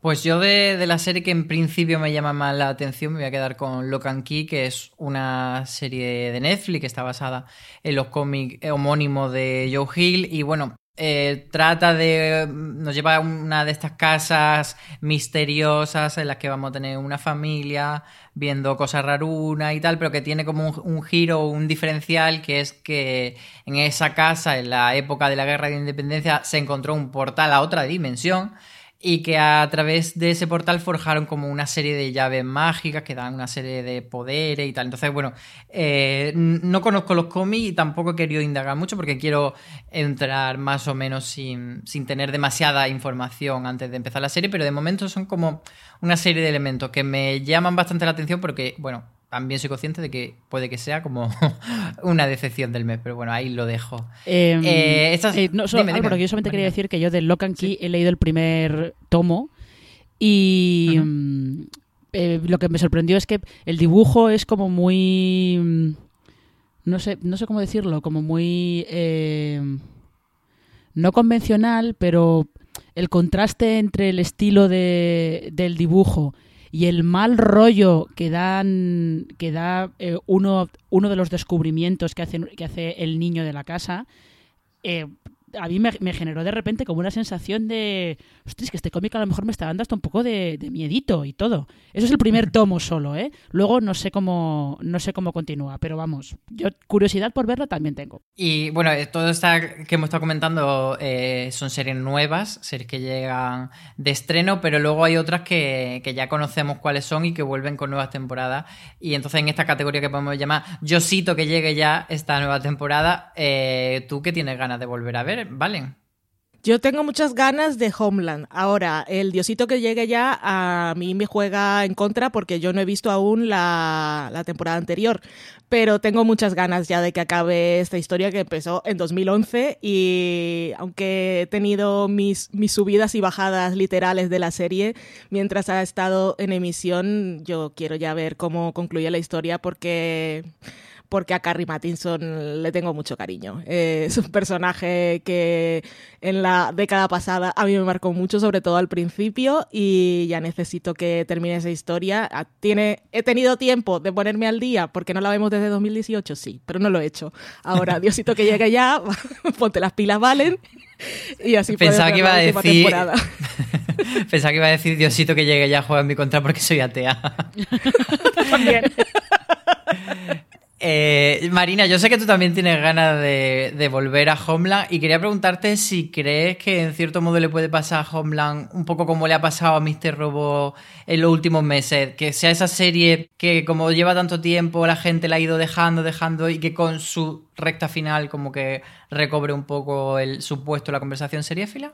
Pues yo de, la serie que en principio me llama más la atención me voy a quedar con Lock Key, que es una serie de Netflix que está basada en los cómics homónimos de Joe Hill y bueno, eh, trata de. Nos lleva a una de estas casas misteriosas en las que vamos a tener una familia viendo cosas rarunas y tal, pero que tiene como un giro, un diferencial, que es que en esa casa, en la época de la guerra de independencia, se encontró un portal a otra dimensión y que a través de ese portal forjaron como una serie de llaves mágicas que dan una serie de poderes y tal. Entonces, bueno, eh, no conozco los cómics y tampoco he querido indagar mucho porque quiero entrar más o menos sin, sin tener demasiada información antes de empezar la serie, pero de momento son como una serie de elementos que me llaman bastante la atención porque, bueno, también soy consciente de que puede que sea como una decepción del mes, pero bueno, ahí lo dejo. Em, eh, eh, no, solo, yo solamente quería decir que yo de Lock and Key he leído el primer tomo y mm, eh, lo que me sorprendió es que el dibujo es como muy... Mm, no sé, no sé cómo decirlo, como muy... no convencional, pero el contraste entre el estilo de, del dibujo y el mal rollo que dan que da eh, uno, uno de los descubrimientos que hace, que hace el niño de la casa eh, a mí me, generó de repente como una sensación de, hostia, que este cómic a lo mejor me está dando hasta un poco de, miedito y todo. Eso es el primer tomo solo, ¿eh? Luego no sé cómo, no sé cómo continúa, pero vamos, yo curiosidad por verlo también tengo. Y bueno, eh, todo esto que hemos estado comentando eh, son series nuevas, series que llegan de estreno, pero luego hay otras que, que, ya conocemos cuáles son y que vuelven con nuevas temporadas. Y entonces en esta categoría que podemos llamar Yosito que llegue ya esta nueva temporada, eh, ¿tú qué tienes ganas de volver a ver? Valen. Yo tengo muchas ganas de Homeland. Ahora, el diosito que llegue ya a mí me juega en contra porque yo no he visto aún la, la, temporada anterior. Pero tengo muchas ganas ya de que acabe esta historia que empezó en 2011 y aunque he tenido mis, mis subidas y bajadas literales de la serie mientras ha estado en emisión, yo quiero ya ver cómo concluye la historia porque porque a Carrie Mattinson le tengo mucho cariño. Eh, es un personaje que en la década pasada a mí me marcó mucho, sobre todo al principio, y ya necesito que termine esa historia. Ah, tiene, he tenido tiempo de ponerme al día, porque no la vemos desde 2018, sí, pero no lo he hecho. Ahora, Diosito que llegue ya, ponte las pilas, Valen, y así Pensaba que iba a decir... Pensaba que iba a decir Diosito que llegue ya a jugar en mi contra porque soy atea. También. Eh, Marina, yo sé que tú también tienes ganas de, volver a Homeland y quería preguntarte si crees que en cierto modo le puede pasar a Homeland un poco como le ha pasado a Mr. Robo en los últimos meses, que sea esa serie que como lleva tanto tiempo la gente la ha ido dejando, dejando y que con su recta final como que recobre un poco el, su puesto en la conversación fila.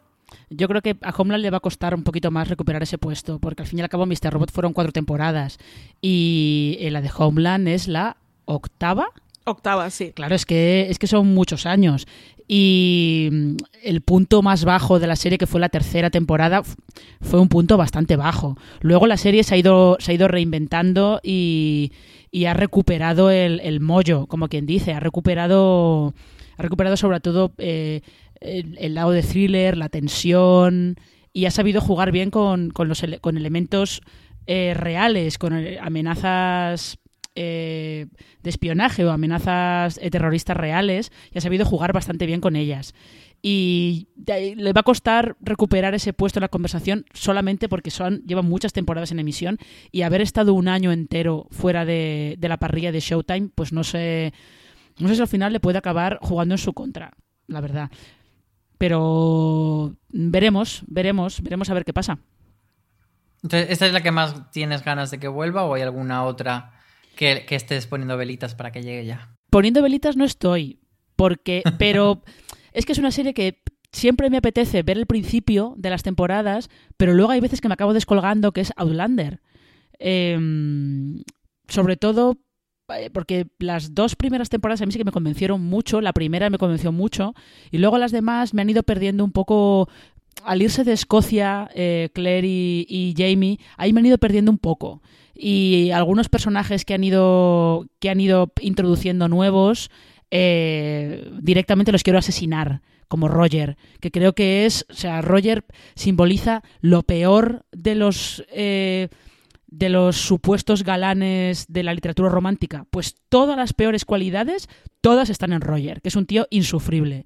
Yo creo que a Homeland le va a costar un poquito más recuperar ese puesto, porque al fin y al cabo Mr. Robot fueron cuatro temporadas y la de Homeland es la octava. Octava, sí. Claro, es que, es que son muchos años. Y mm, el punto más bajo de la serie, que fue la tercera temporada, fue un punto bastante bajo. Luego la serie se ha ido, se ha ido reinventando y, y ha recuperado el, el mollo, como quien dice. Ha recuperado, ha recuperado sobre todo eh, el, lado de thriller, la tensión, y ha sabido jugar bien con, con, los, con elementos eh, reales, con amenazas eh, de espionaje o amenazas eh, terroristas reales y ha sabido jugar bastante bien con ellas. Y le va a costar recuperar ese puesto en la conversación solamente porque son, llevan muchas temporadas en emisión y haber estado un año entero fuera de, de la parrilla de Showtime, pues no sé, no sé si al final le puede acabar jugando en su contra, la verdad. Pero veremos, veremos, veremos a ver qué pasa. Entonces, ¿esta es la que más tienes ganas de que vuelva o hay alguna otra que, estés poniendo velitas para que llegue ya. Poniendo velitas no estoy, porque, pero es que es una serie que siempre me apetece ver el principio de las temporadas, pero luego hay veces que me acabo descolgando, que es Outlander. Em, sobre todo eh, porque las dos primeras temporadas a mí sí que me convencieron mucho, la primera me convenció mucho, y luego las demás me han ido perdiendo un poco. Al irse de Escocia, eh, Claire y Jamie, ahí me han ido perdiendo un poco y algunos personajes que han ido, que han ido introduciendo nuevos, eh, directamente los quiero asesinar, como Roger, que creo que es, o sea, Roger simboliza lo peor de los... Eh, de los supuestos galanes de la literatura romántica, pues todas las peores cualidades, todas están en Roger, que es un tío insufrible.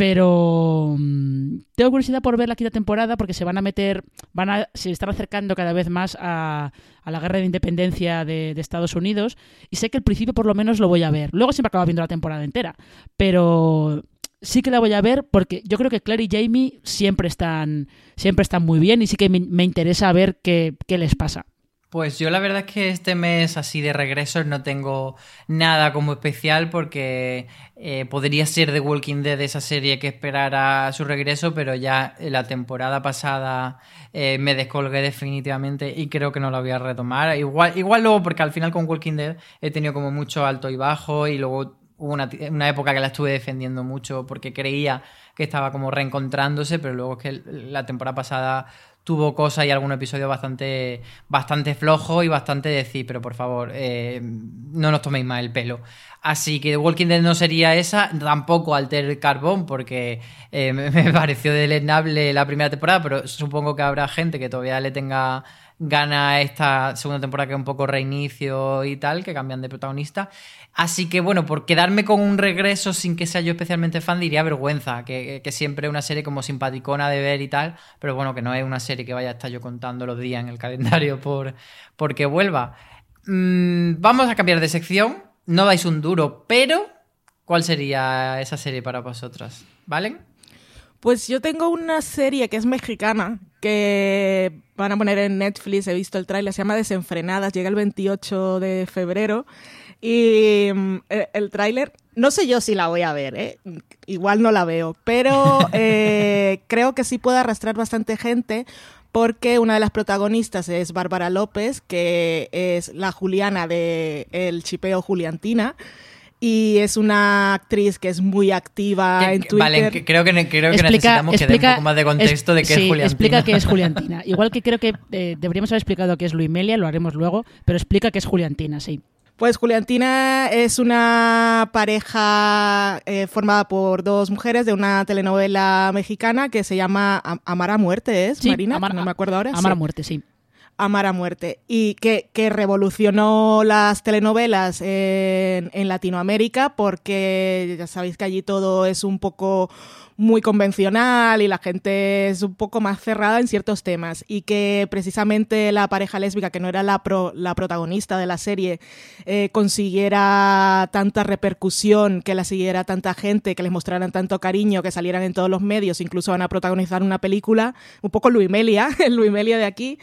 Pero mm, tengo curiosidad por ver la quinta temporada porque se van a meter, van a, se están acercando cada vez más a, la guerra de independencia de, Estados Unidos y sé que al principio por lo menos lo voy a ver. Luego siempre acabo viendo la temporada entera, pero sí que la voy a ver porque yo creo que Claire y Jamie siempre están, siempre están muy bien y sí que me, interesa ver qué, qué les pasa. Pues yo la verdad es que este mes así de regresos no tengo nada como especial porque eh, podría ser The Walking Dead esa serie que esperara su regreso, pero ya la temporada pasada eh, me descolgué definitivamente y creo que no la voy a retomar. Igual, igual luego porque al final con Walking Dead he tenido como mucho alto y bajo y luego hubo una, una época que la estuve defendiendo mucho porque creía que estaba como reencontrándose, pero luego es que la temporada pasada tuvo cosas y algún episodio bastante, bastante flojo y bastante decir, pero por favor, eh, no nos toméis más el pelo. Así que The Walking Dead no sería esa, tampoco Alter Carbón, porque eh, me, pareció deleznable la primera temporada, pero supongo que habrá gente que todavía le tenga gana esta segunda temporada que es un poco reinicio y tal, que cambian de protagonista. Así que bueno, por quedarme con un regreso sin que sea yo especialmente fan, diría vergüenza, que, siempre es una serie como simpaticona de ver y tal, pero bueno, que no es una serie que vaya a estar yo contando los días en el calendario por porque vuelva. Mm, vamos a cambiar de sección, no dais un duro, pero ¿cuál sería esa serie para vosotras? ¿Vale? Pues yo tengo una serie que es mexicana, que van a poner en Netflix, he visto el tráiler, se llama Desenfrenadas, llega el 28 de febrero. Y mm, el, tráiler, no sé yo si la voy a ver, ¿eh? igual no la veo, pero eh, creo que sí puede arrastrar bastante gente porque una de las protagonistas es Bárbara López, que es la Juliana de El Chipeo Juliantina y es una actriz que es muy activa en Twitter. Vale, creo que, creo que necesitamos que dé un poco más de contexto de qué es Juliantina. explica qué es Juliantina. Igual que creo que eh, deberíamos haber explicado qué es Luimelia, lo haremos luego, pero explica qué es Juliantina, sí. Pues Juliantina es una pareja eh, formada por dos mujeres de una telenovela mexicana que se llama Amar a Muerte, ¿es, Marina? no me acuerdo ahora. Amar a Muerte, sí. Amar a Muerte y que, que revolucionó las telenovelas en, Latinoamérica porque ya sabéis que allí todo es un poco muy convencional y la gente es un poco más cerrada en ciertos temas y que precisamente la pareja lésbica, que no era la, la protagonista de la serie, eh, consiguiera tanta repercusión, que la siguiera tanta gente, que les mostraran tanto cariño, que salieran en todos los medios, incluso van a protagonizar una película, un poco Luimelia, el Luimelia de aquí,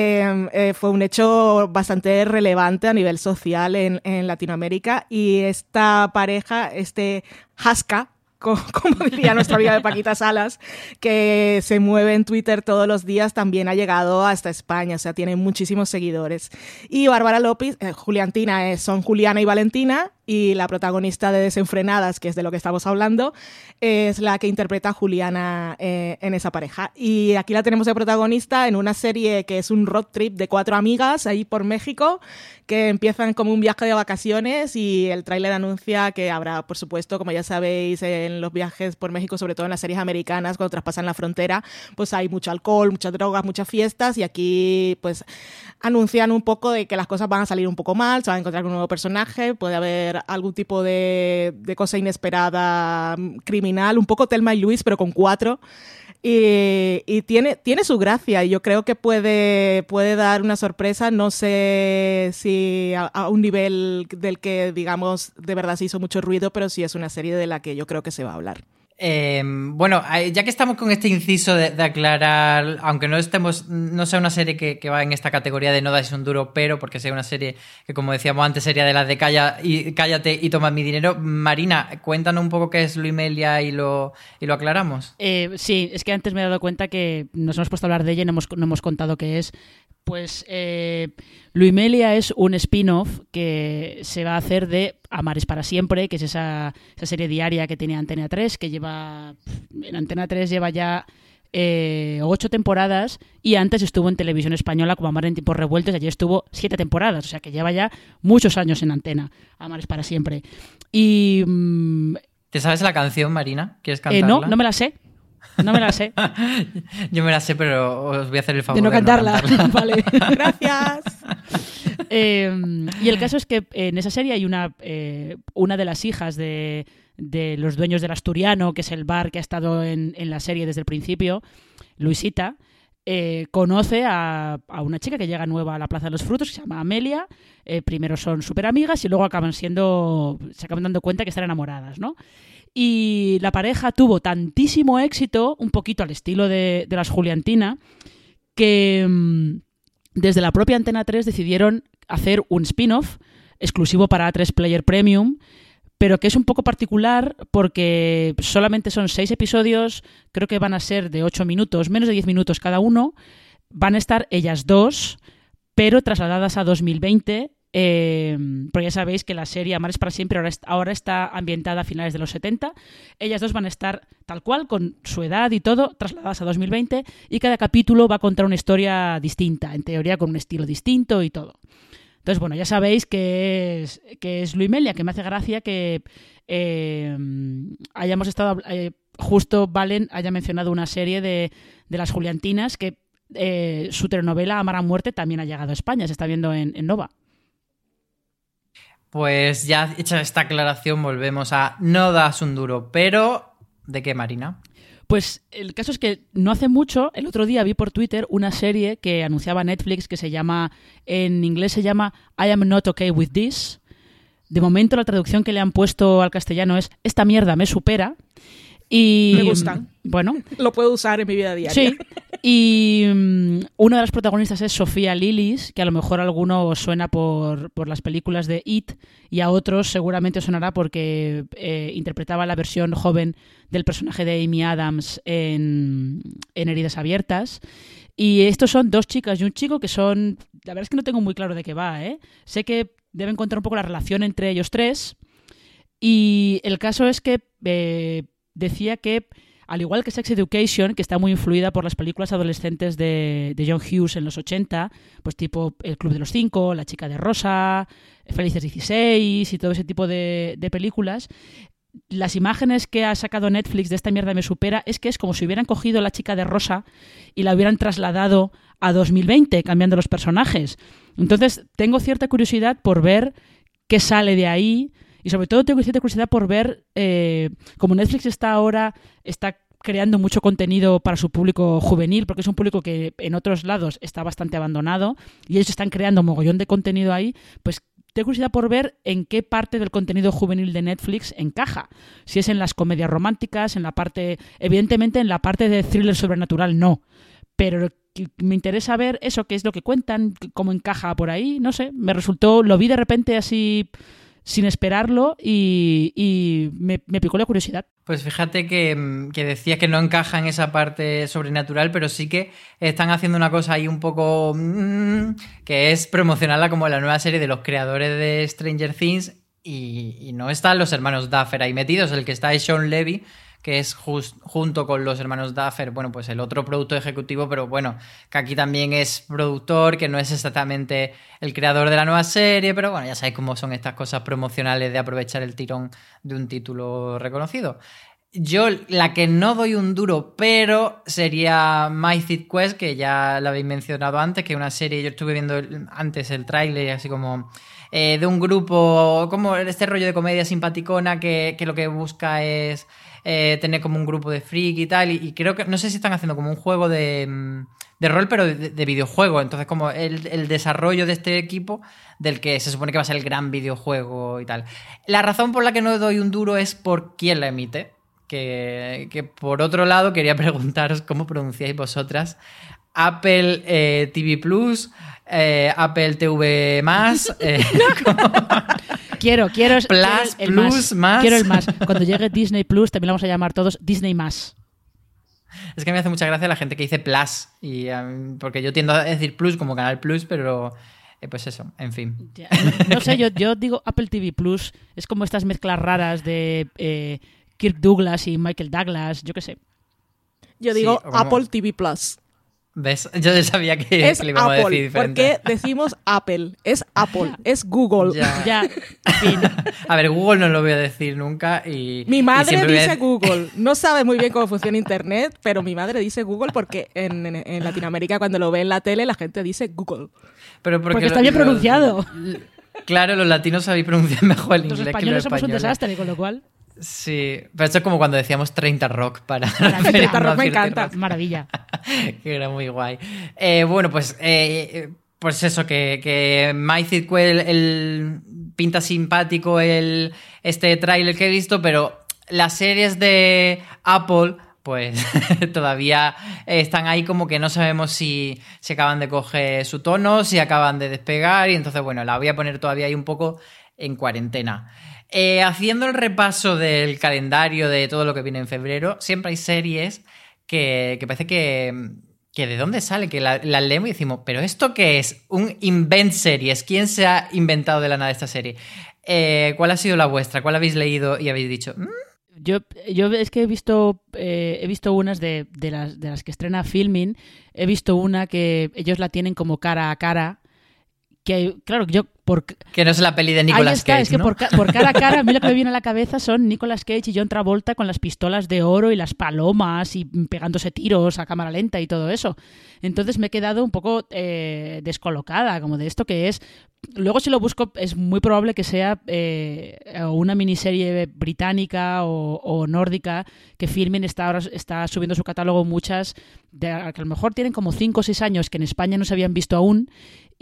eh, fue un hecho bastante relevante a nivel social en, Latinoamérica y esta pareja, este Haska, como diría nuestra amiga de Paquita Salas, que se mueve en Twitter todos los días, también ha llegado hasta España, o sea, tiene muchísimos seguidores. Y Bárbara López, eh, Juliantina, son Juliana y Valentina, y la protagonista de Desenfrenadas, que es de lo que estamos hablando, es la que interpreta a Juliana eh, en esa pareja. Y aquí la tenemos de protagonista en una serie que es un road trip de cuatro amigas ahí por México, que empiezan como un viaje de vacaciones y el tráiler anuncia que habrá, por supuesto, como ya sabéis, en los viajes por México, sobre todo en las series americanas, cuando traspasan la frontera, pues hay mucho alcohol, muchas drogas, muchas fiestas y aquí pues anuncian un poco de que las cosas van a salir un poco mal, se va a encontrar un nuevo personaje, puede haber algún tipo de, cosa inesperada mm, criminal, un poco Telma y Luis, pero con cuatro. Y, tiene, tiene su gracia y yo creo que puede, puede dar una sorpresa, no sé si a, un nivel del que, digamos, de verdad se hizo mucho ruido, pero sí es una serie de la que yo creo que se va a hablar. Em, bueno, ya que estamos con este inciso de, aclarar, aunque no estemos, no sea una serie que, va en esta categoría de no dais un duro, pero porque sea una serie que, como decíamos antes, sería de las de calla y, cállate y toma mi dinero. Marina, cuéntanos un poco qué es Luimelia y lo, y lo aclaramos. Eh, sí, es que antes me he dado cuenta que nos hemos puesto a hablar de ella y no hemos, no hemos contado qué es. Pues eh, Luimelia es un spin-off que se va a hacer de Amares para siempre, que es esa, serie diaria que tenía Antena 3, que lleva. En Antena 3 lleva ya eh, ocho temporadas y antes estuvo en televisión española como Amar en tiempos revueltos y allí estuvo siete temporadas, o sea que lleva ya muchos años en antena, Amares para siempre. Y... Mm, ¿Te sabes la canción, Marina? ¿Quieres cantarla? Eh, no, no me la sé. No me la sé. Yo me la sé, pero os voy a hacer el favor de no cantarla. vale, gracias. Em, y el caso es que en esa serie hay una, eh, una de las hijas de, los dueños del Asturiano, que es el bar que ha estado en, la serie desde el principio, Luisita. Eh, conoce a, una chica que llega nueva a la Plaza de los Frutos, que se llama Amelia. Eh, primero son súper amigas y luego acaban siendo. se acaban dando cuenta que están enamoradas, ¿no? Y la pareja tuvo tantísimo éxito, un poquito al estilo de, las Juliantina, que mm, desde la propia Antena 3 decidieron hacer un spin-off exclusivo para A3 Player Premium, pero que es un poco particular porque solamente son seis episodios, creo que van a ser de ocho minutos, menos de diez minutos cada uno, van a estar ellas dos, pero trasladadas a 2020 eh, porque ya sabéis que la serie Amar para siempre ahora, está ambientada a finales de los 70. Ellas dos van a estar tal cual, con su edad y todo, trasladadas a 2020 y cada capítulo va a contar una historia distinta, en teoría con un estilo distinto y todo. Entonces, bueno, ya sabéis que es, que es Luimelia, que me hace gracia que eh, hayamos estado, eh, justo Valen haya mencionado una serie de, de las Juliantinas que su telenovela Amar a Muerte también ha llegado a España, se está viendo en Nova. Pues ya hecha esta aclaración, volvemos a no das un duro, pero ¿de qué, Marina? Pues el caso es que no hace mucho, el otro día vi por Twitter una serie que anunciaba Netflix que se llama, en inglés se llama I am not okay with this. De momento la traducción que le han puesto al castellano es Esta mierda me supera. Y, me gustan. Bueno. Lo puedo usar en mi vida diaria. Sí. Y um, una de las protagonistas es Sofía Lillis, que a lo mejor a alguno suena por, por, las películas de It y a otros seguramente sonará porque eh, interpretaba la versión joven del personaje de Amy Adams en, en Heridas Abiertas. Y estos son dos chicas y un chico que son... La verdad es que no tengo muy claro de qué va, ¿eh? Sé que deben contar un poco la relación entre ellos tres. Y el caso es que eh, decía que, al igual que Sex Education, que está muy influida por las películas adolescentes de, John Hughes en los 80, pues tipo El Club de los Cinco, La Chica de Rosa, Felices 16 y todo ese tipo de, películas, las imágenes que ha sacado Netflix de esta mierda me supera es que es como si hubieran cogido la chica de rosa y la hubieran trasladado a 2020, cambiando los personajes. Entonces, tengo cierta curiosidad por ver qué sale de ahí y sobre todo tengo cierta curiosidad por ver, eh, como Netflix está ahora, está creando mucho contenido para su público juvenil, porque es un público que en otros lados está bastante abandonado y ellos están creando mogollón de contenido ahí, pues tengo curiosidad por ver en qué parte del contenido juvenil de Netflix encaja. Si es en las comedias románticas, en la parte, evidentemente en la parte de thriller sobrenatural no, pero me interesa ver eso, qué es lo que cuentan, cómo encaja por ahí, no sé, me resultó, lo vi de repente así sin esperarlo y, me, picó la curiosidad. Pues fíjate que, que, decía que no encaja en esa parte sobrenatural, pero sí que están haciendo una cosa ahí un poco mm, que es promocionarla como la nueva serie de los creadores de Stranger Things y, y no están los hermanos Duffer ahí metidos, el que está es Sean Levy que es junto con los hermanos Duffer, bueno, pues el otro producto ejecutivo, pero bueno, que aquí también es productor, que no es exactamente el creador de la nueva serie, pero bueno, ya sabéis cómo son estas cosas promocionales de aprovechar el tirón de un título reconocido. Yo, la que no doy un duro, pero sería Mythic Quest, que ya la habéis mencionado antes, que es una serie, yo estuve viendo antes el tráiler, así como eh, de un grupo, como este rollo de comedia simpaticona que lo que busca es eh, tener como un grupo de freak y tal. Y, creo que, no sé si están haciendo como un juego de, mm, de rol, pero de, videojuego. Entonces, como el, desarrollo de este equipo, del que se supone que va a ser el gran videojuego y tal. La razón por la que no doy un duro es por quién la emite. Que, que por otro lado, quería preguntaros cómo pronunciáis vosotras Apple eh, TV Plus, eh, Apple TV más. Quiero, quiero, Plus, el más. más. Quiero el más. Cuando llegue Disney Plus, también lo vamos a llamar todos Disney más. Es que me hace mucha gracia la gente que dice Plus. Y, porque yo tiendo a decir Plus como Canal Plus, pero eh, pues eso, en fin. no, sé, yo, yo, digo Apple TV Plus. Es como estas mezclas raras de eh, Kirk Douglas y Michael Douglas, yo qué sé. Yo digo Apple TV Plus. ¿Ves? Yo ya sabía que es le a decir diferente. Porque decimos Apple, es Apple, es Google. Ya. A ver, Google no lo voy a decir nunca y... Mi madre dice Google. No sabe muy bien cómo funciona Internet, pero mi madre dice Google porque en, Latinoamérica cuando lo ve en la tele la gente dice Google. Pero porque, está bien pronunciado. claro, los latinos sabéis pronunciar mejor el inglés los que los españoles. somos un desastre, con lo cual... Sí, pero esto es como cuando decíamos 30 rock para... 30 rock me encanta, maravilla. que era muy guay. Eh, bueno, pues, eh, pues eso, que, que Mythic el, pinta simpático el, este tráiler que he visto, pero las series de Apple pues todavía están ahí como que no sabemos si se acaban de coger su tono, si acaban de despegar y entonces bueno, la voy a poner todavía ahí un poco en cuarentena. Eh, haciendo el repaso del calendario de todo lo que viene en febrero, siempre hay series que, parece que, que, de dónde sale, que las la leemos y decimos, pero ¿esto qué es? Un invent series. ¿Quién se ha inventado de la nada esta serie? Eh, ¿Cuál ha sido la vuestra? ¿Cuál habéis leído y habéis dicho? Mm"? Yo, yo es que he visto, eh, he visto unas de, de, las, de las que estrena Filming. He visto una que ellos la tienen como cara a cara. Que, claro, yo que no es la peli de Nicolas Cage. Es que por, cara a cara, a mí lo que me viene a la cabeza son Nicolas Cage y John Travolta con las pistolas de oro y las palomas y pegándose tiros a cámara lenta y todo eso. Entonces me he quedado un poco eh, descolocada, como de esto que es. Luego, si lo busco, es muy probable que sea eh, una miniserie británica o, nórdica que Filmin está, ahora, está subiendo su catálogo muchas, de, que a lo mejor tienen como 5 o 6 años que en España no se habían visto aún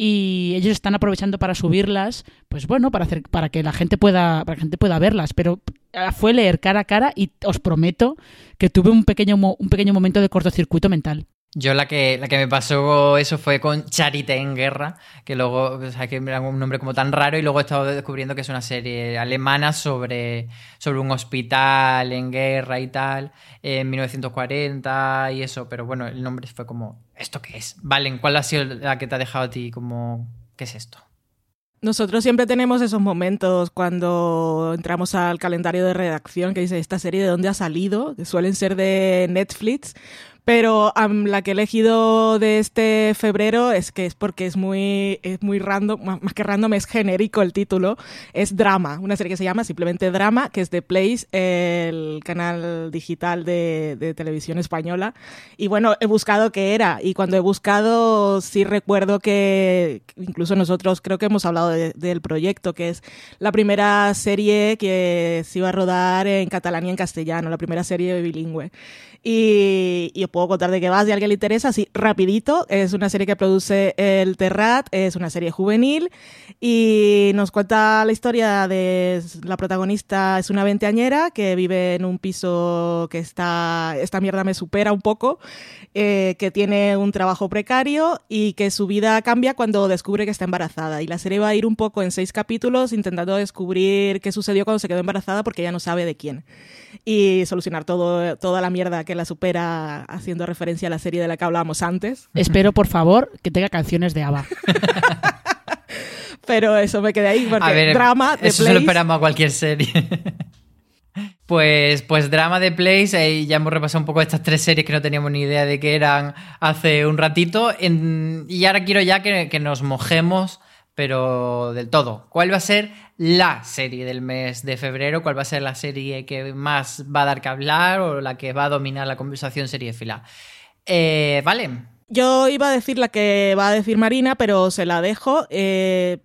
y ellos están aprovechando para subirlas, pues bueno, para hacer para que la gente pueda para que la gente pueda verlas, pero ah, fue leer cara a cara y os prometo que tuve un pequeño un pequeño momento de cortocircuito mental. Yo la que, la que me pasó eso fue con Charité en Guerra, que luego, o sea, que era un nombre como tan raro y luego he estado descubriendo que es una serie alemana sobre, sobre un hospital en guerra y tal, en 1940 y eso, pero bueno, el nombre fue como, ¿esto qué es? Valen, ¿cuál ha sido la que te ha dejado a ti como, ¿qué es esto? Nosotros siempre tenemos esos momentos cuando entramos al calendario de redacción que dice esta serie de dónde ha salido, que suelen ser de Netflix, Pero la que he elegido de este febrero es que es porque es muy, es muy random, más que random, es genérico el título. Es Drama, una serie que se llama simplemente Drama, que es de Place, el canal digital de, televisión española. Y bueno, he buscado qué era. Y cuando he buscado, sí recuerdo que incluso nosotros creo que hemos hablado del proyecto, que es la primera serie que se iba a rodar en catalán y en castellano, la primera serie bilingüe. Y, y, os puedo contar de qué va, si a alguien le interesa, así rapidito. Es una serie que produce el Terrat, es una serie juvenil y nos cuenta la historia de la protagonista, es una veinteañera que vive en un piso que está, esta mierda me supera un poco, eh, que tiene un trabajo precario y que su vida cambia cuando descubre que está embarazada. Y la serie va a ir un poco en seis capítulos intentando descubrir qué sucedió cuando se quedó embarazada porque ella no sabe de quién y solucionar todo, toda la mierda que la supera haciendo referencia a la serie de la que hablábamos antes. Espero, por favor, que tenga canciones de ABBA. Pero eso me quedé ahí porque drama de Eso se lo esperamos a cualquier serie. Pues, pues drama de Place, eh, ya hemos repasado un poco estas tres series que no teníamos ni idea de qué eran hace un ratito. y ahora quiero ya que, que nos mojemos pero del todo. ¿Cuál va a ser la serie del mes de febrero? ¿Cuál va a ser la serie que más va a dar que hablar o la que va a dominar la conversación serie fila? Eh, vale. Yo iba a decir la que va a decir Marina, pero se la dejo. Eh,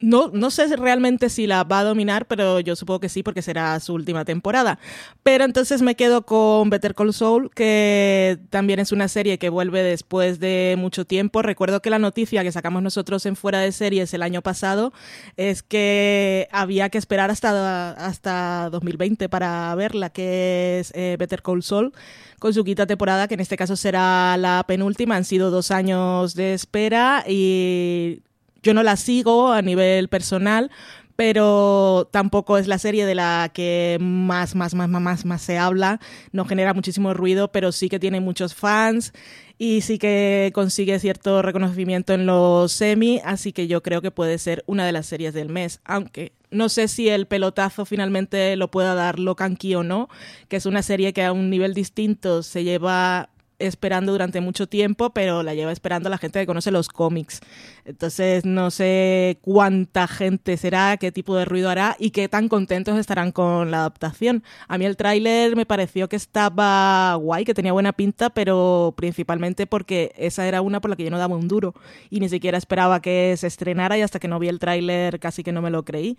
no, no sé realmente si la va a dominar, pero yo supongo que sí, porque será su última temporada. Pero entonces me quedo con Better Call Saul, que también es una serie que vuelve después de mucho tiempo. Recuerdo que la noticia que sacamos nosotros en Fuera de Series el año pasado es que había que esperar hasta, hasta 2020 para verla, que es eh, Better Call Saul, con su quinta temporada, que en este caso será la penúltima. Han sido dos años de espera y yo no la sigo a nivel personal, pero tampoco es la serie de la que más, más, más, más, más se habla. No genera muchísimo ruido, pero sí que tiene muchos fans y sí que consigue cierto reconocimiento en los semi, así que yo creo que puede ser una de las series del mes, aunque no sé si el pelotazo finalmente lo pueda dar Locanqui o no, que es una serie que a un nivel distinto se lleva esperando durante mucho tiempo, pero la lleva esperando la gente que conoce los cómics. Entonces no sé cuánta gente será, qué tipo de ruido hará y qué tan contentos estarán con la adaptación. A mí el tráiler me pareció que estaba guay, que tenía buena pinta, pero principalmente porque esa era una por la que yo no daba un duro y ni siquiera esperaba que se estrenara y hasta que no vi el tráiler casi que no me lo creí.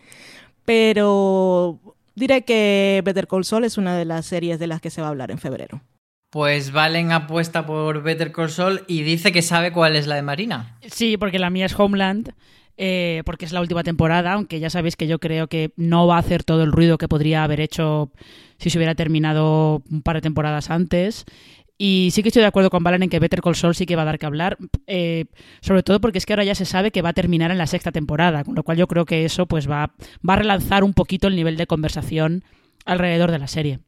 Pero diré que Better Call Saul es una de las series de las que se va a hablar en febrero. Pues Valen apuesta por Better Call Saul y dice que sabe cuál es la de Marina. Sí, porque la mía es Homeland. Eh, porque es la última temporada, aunque ya sabéis que yo creo que no va a hacer todo el ruido que podría haber hecho si se hubiera terminado un par de temporadas antes. Y sí que estoy de acuerdo con Valen en que Better Call Saul sí que va a dar que hablar, eh, sobre todo porque es que ahora ya se sabe que va a terminar en la sexta temporada, con lo cual yo creo que eso pues va, va a relanzar un poquito el nivel de conversación alrededor de la serie.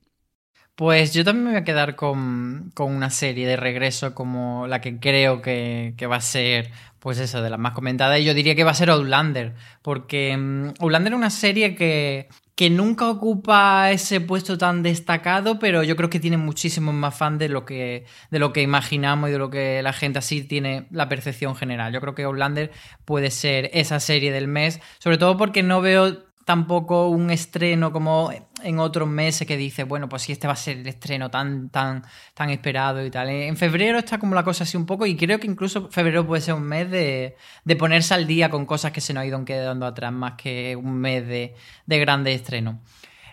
Pues yo también me voy a quedar con, una serie de regreso como la que creo que, va a ser, pues eso, de las más comentadas. Y yo diría que va a ser Outlander, porque um, Outlander es una serie que, que nunca ocupa ese puesto tan destacado, pero yo creo que tiene muchísimos más fans de lo que, de lo que imaginamos y de lo que la gente así tiene la percepción general. Yo creo que Outlander puede ser esa serie del mes, sobre todo porque no veo tampoco un estreno como en otros meses que dice, bueno, pues si este va a ser el estreno tan, tan, tan esperado y tal. En febrero está como la cosa así un poco y creo que incluso febrero puede ser un mes de, de ponerse al día con cosas que se nos han ido quedando atrás más que un mes de, de grande estreno.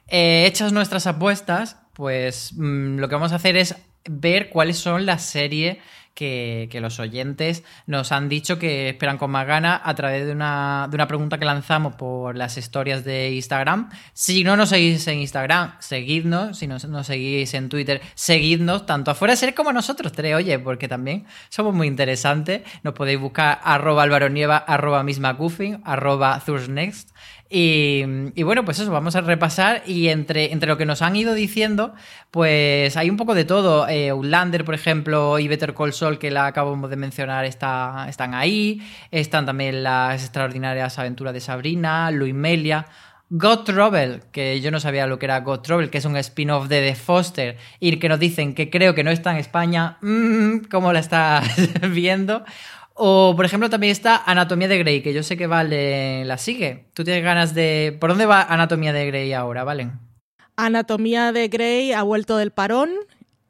Eh, hechas nuestras apuestas, pues mm, lo que vamos a hacer es ver cuáles son las series que, los oyentes nos han dicho que esperan con más ganas a través de una, de una pregunta que lanzamos por las historias de Instagram. Si no nos seguís en Instagram, seguidnos. Si no nos seguís en Twitter, seguidnos, tanto afuera de ser como nosotros tres, oye, porque también somos muy interesantes. Nos podéis buscar arroba alvaronieva, arroba misma arroba Thursnext. Y, bueno, pues eso, vamos a repasar y entre, entre lo que nos han ido diciendo, pues hay un poco de todo. Eh, Outlander, por ejemplo, y Better Call Saul, que la acabamos de mencionar, está, están ahí. Están también las extraordinarias aventuras de Sabrina, Luis Melia. God Trouble, que yo no sabía lo que era God Trouble, que es un spin-off de The Foster, y que nos dicen que creo que no está en España, mm, ¿cómo la estás viendo? O, por ejemplo, también está Anatomía de Grey, que yo sé que Vale la sigue. ¿Tú tienes ganas de... ¿Por dónde va Anatomía de Grey ahora, Valen? Anatomía de Grey ha vuelto del parón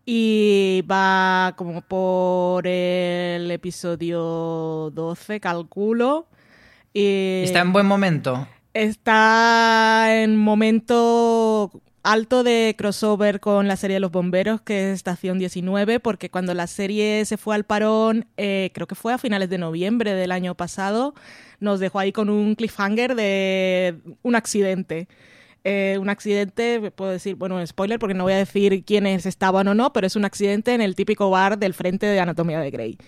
y va como por el episodio 12, calculo. Y ¿Está en buen momento? Está en momento alto de crossover con la serie de los bomberos, que es Estación 19, porque cuando la serie se fue al parón, eh, creo que fue a finales de noviembre del año pasado, nos dejó ahí con un cliffhanger de un accidente. Eh, un accidente, puedo decir, bueno, spoiler porque no voy a decir quiénes estaban o no, pero es un accidente en el típico bar del frente de Anatomía de Grey.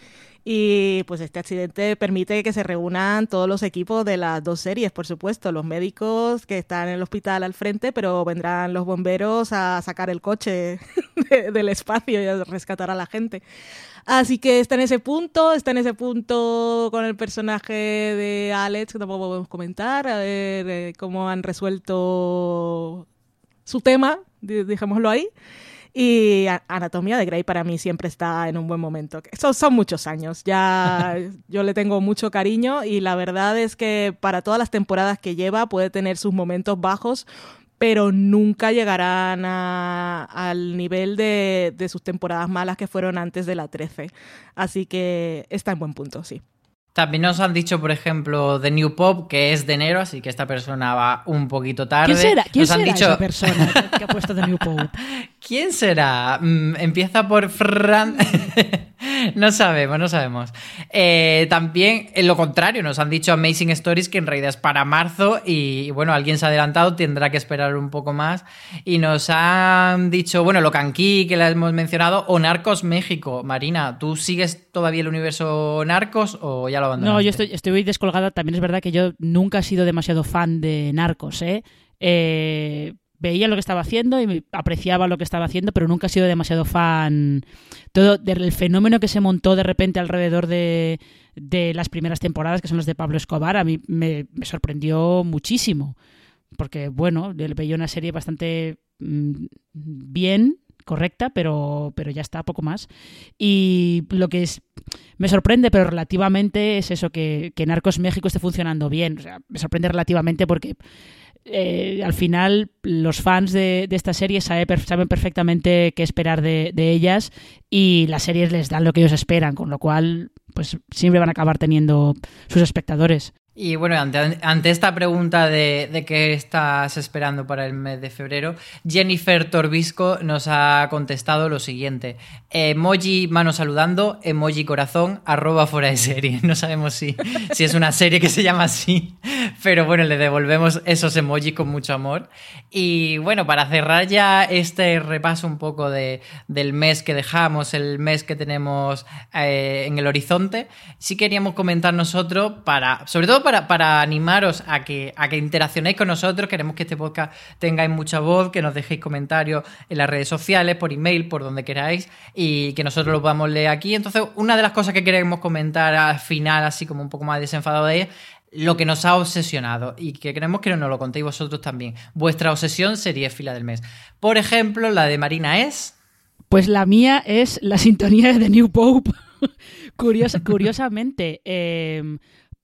Y pues este accidente permite que se reúnan todos los equipos de las dos series, por supuesto, los médicos que están en el hospital al frente, pero vendrán los bomberos a sacar el coche del espacio y a rescatar a la gente. Así que está en ese punto, está en ese punto con el personaje de Alex, que tampoco podemos comentar, a ver eh, cómo han resuelto su tema, dejémoslo ahí. Y Anatomía de Grey para mí siempre está en un buen momento. Son, son muchos años, ya yo le tengo mucho cariño y la verdad es que para todas las temporadas que lleva puede tener sus momentos bajos, pero nunca llegarán al nivel de, de sus temporadas malas que fueron antes de la 13. Así que está en buen punto, sí. También nos han dicho, por ejemplo, de New Pop, que es de enero, así que esta persona va un poquito tarde. ¿Quién será, ¿Quién nos han será dicho... esa persona que ha puesto de New Pop? ¿Quién será? Mm, empieza por Fran. no sabemos, no sabemos. Eh, también, en lo contrario, nos han dicho Amazing Stories que en realidad es para marzo y, bueno, alguien se ha adelantado, tendrá que esperar un poco más. Y nos han dicho, bueno, Locanqui, que la hemos mencionado, o Narcos México. Marina, ¿tú sigues todavía el universo Narcos o ya lo abandonaste? No, yo estoy, estoy descolgada. También es verdad que yo nunca he sido demasiado fan de Narcos, ¿eh? eh veía lo que estaba haciendo y apreciaba lo que estaba haciendo, pero nunca he sido demasiado fan. Todo el fenómeno que se montó de repente alrededor de, de las primeras temporadas, que son las de Pablo Escobar, a mí me, sorprendió muchísimo. Porque, bueno, veía una serie bastante mmm, bien, correcta, pero, pero ya está, poco más. Y lo que es, me sorprende, pero relativamente es eso, que, que Narcos México esté funcionando bien. O sea, me sorprende relativamente porque eh, al final los fans de, esta serie sabe, saben perfectamente qué esperar de, de, ellas y las series les dan lo que ellos esperan, con lo cual pues siempre van a acabar teniendo sus espectadores. Y bueno, ante, ante esta pregunta de, de, qué estás esperando para el mes de febrero, Jennifer Torbisco nos ha contestado lo siguiente. Emoji mano saludando, emoji corazón, arroba fuera de serie. No sabemos si, si es una serie que se llama así, pero bueno, le devolvemos esos emojis con mucho amor. Y bueno, para cerrar ya este repaso un poco de, del mes que dejamos, el mes que tenemos eh, en el horizonte, sí queríamos comentar nosotros para, sobre todo para, para animaros a que, a que interaccionéis con nosotros. Queremos que este podcast tengáis mucha voz, que nos dejéis comentarios en las redes sociales, por email, por donde queráis, y que nosotros lo podamos leer aquí. Entonces, una de las cosas que queremos comentar al final, así como un poco más desenfadado de ella, lo que nos ha obsesionado y que queremos que nos lo contéis vosotros también. Vuestra obsesión sería fila del mes. Por ejemplo, la de Marina es. Pues la mía es la sintonía de New Pope. Curiosa, curiosamente, eh,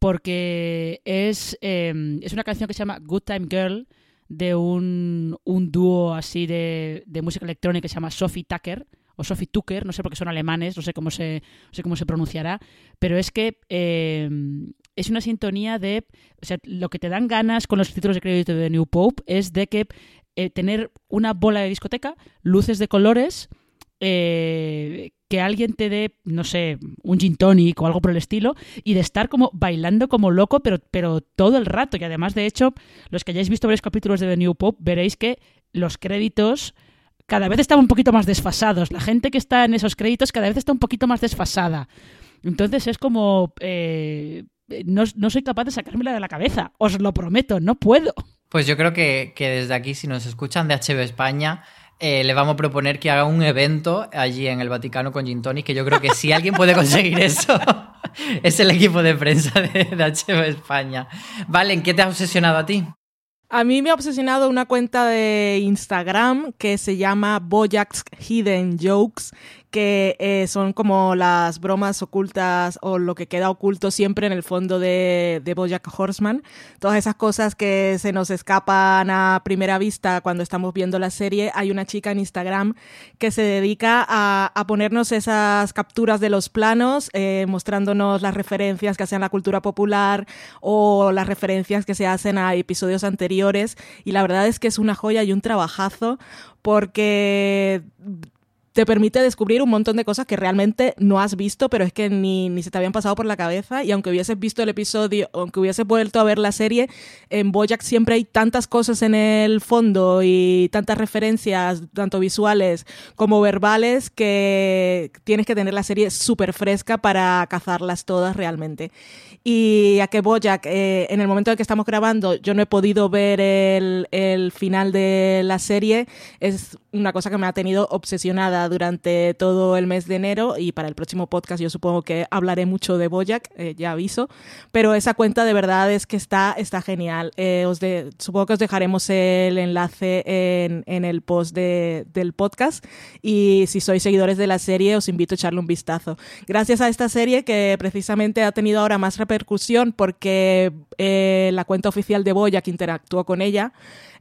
porque es, eh, es una canción que se llama Good Time Girl de un, un dúo así de, de, música electrónica que se llama Sophie Tucker o Sophie Tucker, no sé por qué son alemanes, no sé cómo se, no sé cómo se pronunciará, pero es que eh, es una sintonía de, o sea, lo que te dan ganas con los títulos de crédito de New Pope es de que eh, tener una bola de discoteca, luces de colores, eh, que alguien te dé, no sé, un gin tonic o algo por el estilo, y de estar como bailando como loco, pero, pero todo el rato. Y además, de hecho, los que hayáis visto varios capítulos de The New Pop, veréis que los créditos cada vez están un poquito más desfasados. La gente que está en esos créditos cada vez está un poquito más desfasada. Entonces es como... Eh, no, no, soy capaz de sacármela de la cabeza, os lo prometo, no puedo. Pues yo creo que, que desde aquí, si nos escuchan de HB España, eh, le vamos a proponer que haga un evento allí en el Vaticano con Gin Tonic, que yo creo que si alguien puede conseguir eso, es el equipo de prensa de, de HB España. Vale, ¿en qué te ha obsesionado a ti? A mí me ha obsesionado una cuenta de Instagram que se llama Bojack's Hidden Jokes, que eh, son como las bromas ocultas o lo que queda oculto siempre en el fondo de, de Bojack Horseman. Todas esas cosas que se nos escapan a primera vista cuando estamos viendo la serie. Hay una chica en Instagram que se dedica a, a ponernos esas capturas de los planos, eh, mostrándonos las referencias que hacen la cultura popular o las referencias que se hacen a episodios anteriores. Y la verdad es que es una joya y un trabajazo porque te permite descubrir un montón de cosas que realmente no has visto, pero es que ni, ni se te habían pasado por la cabeza. Y aunque hubieses visto el episodio, aunque hubieses vuelto a ver la serie, en Bojack siempre hay tantas cosas en el fondo y tantas referencias, tanto visuales como verbales, que tienes que tener la serie súper fresca para cazarlas todas realmente. Y a que Bojack, eh, en el momento en que estamos grabando, yo no he podido ver el, el final de la serie, es una cosa que me ha tenido obsesionada durante todo el mes de enero y para el próximo podcast yo supongo que hablaré mucho de Boyac, eh, ya aviso, pero esa cuenta de verdad es que está, está genial. Eh, os de, supongo que os dejaremos el enlace en, en el post de, del podcast y si sois seguidores de la serie os invito a echarle un vistazo. Gracias a esta serie que precisamente ha tenido ahora más repercusión porque eh, la cuenta oficial de Boyac interactuó con ella.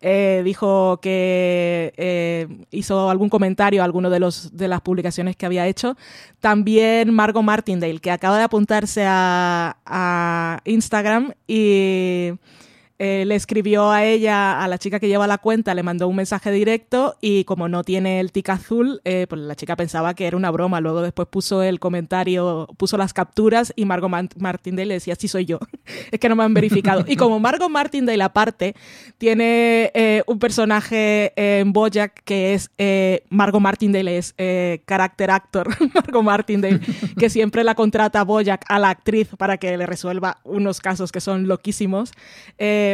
Eh, dijo que eh, hizo algún comentario a alguno de, los, de las publicaciones que había hecho. También Margot Martindale, que acaba de apuntarse a, a Instagram y eh, le escribió a ella, a la chica que lleva la cuenta, le mandó un mensaje directo y como no tiene el tic azul, eh, pues la chica pensaba que era una broma. Luego después puso el comentario, puso las capturas y Margot Martindale le decía, sí soy yo, es que no me han verificado. y como Margot Martindale aparte tiene eh, un personaje en Bojack que es Margot Martindale, es character actor Margot Martindale, que siempre la contrata a Bojack, a la actriz, para que le resuelva unos casos que son loquísimos.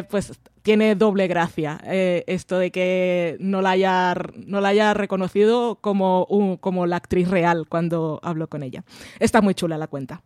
Pues tiene doble gracia eh, esto de que no la haya, no la haya reconocido como, como la actriz real cuando habló con ella. Está muy chula la cuenta.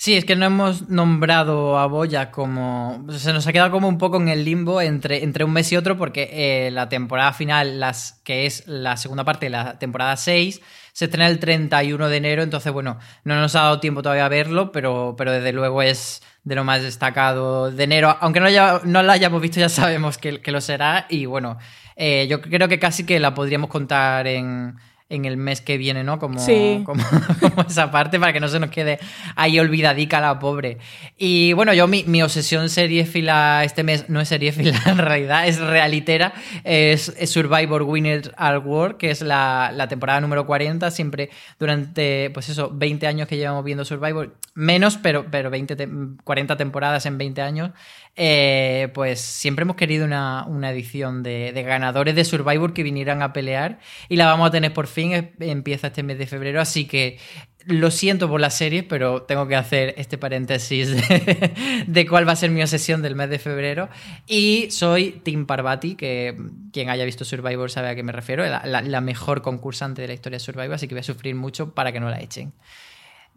Sí, es que no hemos nombrado a Boya como. Se nos ha quedado como un poco en el limbo entre, entre un mes y otro, porque eh, la temporada final, las, que es la segunda parte de la temporada 6, se estrena el 31 de enero. Entonces, bueno, no nos ha dado tiempo todavía a verlo, pero, pero desde luego es de lo más destacado de enero. Aunque no, ya, no la hayamos visto, ya sabemos que, que lo será. Y bueno, eh, yo creo que casi que la podríamos contar en, en el mes que viene, ¿no? Como, Sí. como, como esa parte para que no se nos quede ahí olvidadica la pobre. Y bueno, yo mi, mi obsesión seriéfila este mes no es seriéfila en realidad, es realitera, es, es Survivor Winners at War, que es la, la temporada número 40, siempre durante, pues eso, 20 años que llevamos viendo Survivor, menos, pero, pero 20 te- 40 temporadas en 20 años, eh, pues siempre hemos querido una, una edición de, ganadores de Survivor que vinieran a pelear y la vamos a tener por fin, empieza este mes de febrero, así que lo siento por la serie, pero tengo que hacer este paréntesis de, de cuál va a ser mi obsesión del mes de febrero. Y soy Tim Parvati, que quien haya visto Survivor sabe a qué me refiero, la, la- la mejor concursante de la historia de Survivor, así que voy a sufrir mucho para que no la echen.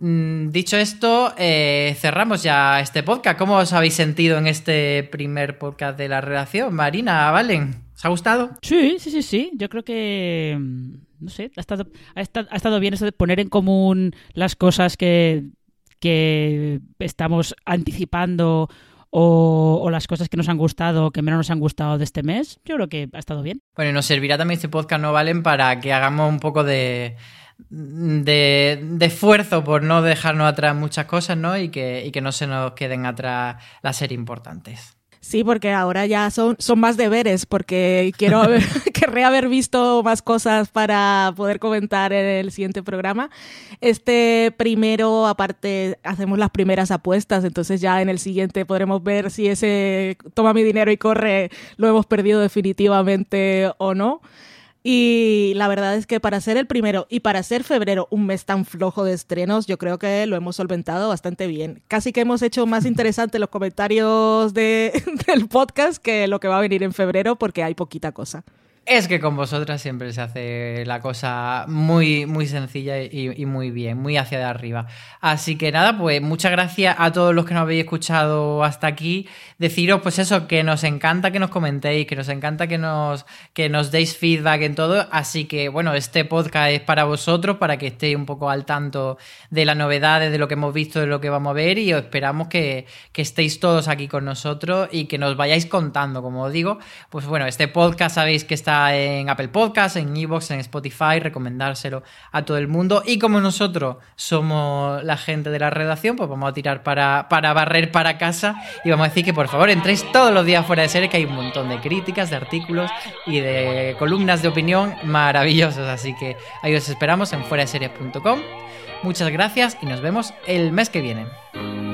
Mm, Dicho esto, eh, cerramos ya este podcast. ¿Cómo os habéis sentido en este primer podcast de la relación? Marina, Valen, ¿os ha gustado? Sí, sí, sí, sí. Yo creo que. mm, No sé, ha estado, ha estado, ha estado bien eso de poner en común las cosas que, que estamos anticipando o, o las cosas que nos han gustado o que menos nos han gustado de este mes. Yo creo que ha estado bien. Bueno, y nos servirá también este podcast, ¿no, Valen? Para que hagamos un poco de, de, de esfuerzo por no dejarnos atrás muchas cosas, ¿no? Y que, y que no se nos queden atrás las series importantes. Sí, porque ahora ya son, son más deberes, porque quiero haber, querré haber visto más cosas para poder comentar en el siguiente programa. Este primero, aparte, hacemos las primeras apuestas, entonces ya en el siguiente podremos ver si ese toma mi dinero y corre lo hemos perdido definitivamente o no. Y la verdad es que para ser el primero y para ser febrero un mes tan flojo de estrenos, yo creo que lo hemos solventado bastante bien. Casi que hemos hecho más interesante los comentarios de, del podcast que lo que va a venir en febrero porque hay poquita cosa. Es que con vosotras siempre se hace la cosa muy, muy sencilla y, muy bien, muy hacia de arriba. Así que nada, pues muchas gracias a todos los que nos habéis escuchado hasta aquí. Deciros, pues eso, que nos encanta que nos comentéis, que nos encanta que nos, que nos deis feedback en todo. Así que, bueno, este podcast es para vosotros, para que estéis un poco al tanto de las novedades, de lo que hemos visto, de lo que vamos a ver. Y esperamos que, que estéis todos aquí con nosotros y que nos vayáis contando, como os digo. Pues bueno, este podcast sabéis que en Apple Podcasts, en Evox, en Spotify, recomendárselo a todo el mundo. Y como nosotros somos la gente de la redacción, pues vamos a tirar para, para barrer para casa y vamos a decir que por favor entréis todos los días fuera de serie, que hay un montón de críticas, de artículos y de columnas de opinión maravillosas. Así que ahí os esperamos en fuera de. Muchas gracias y nos vemos el mes que viene.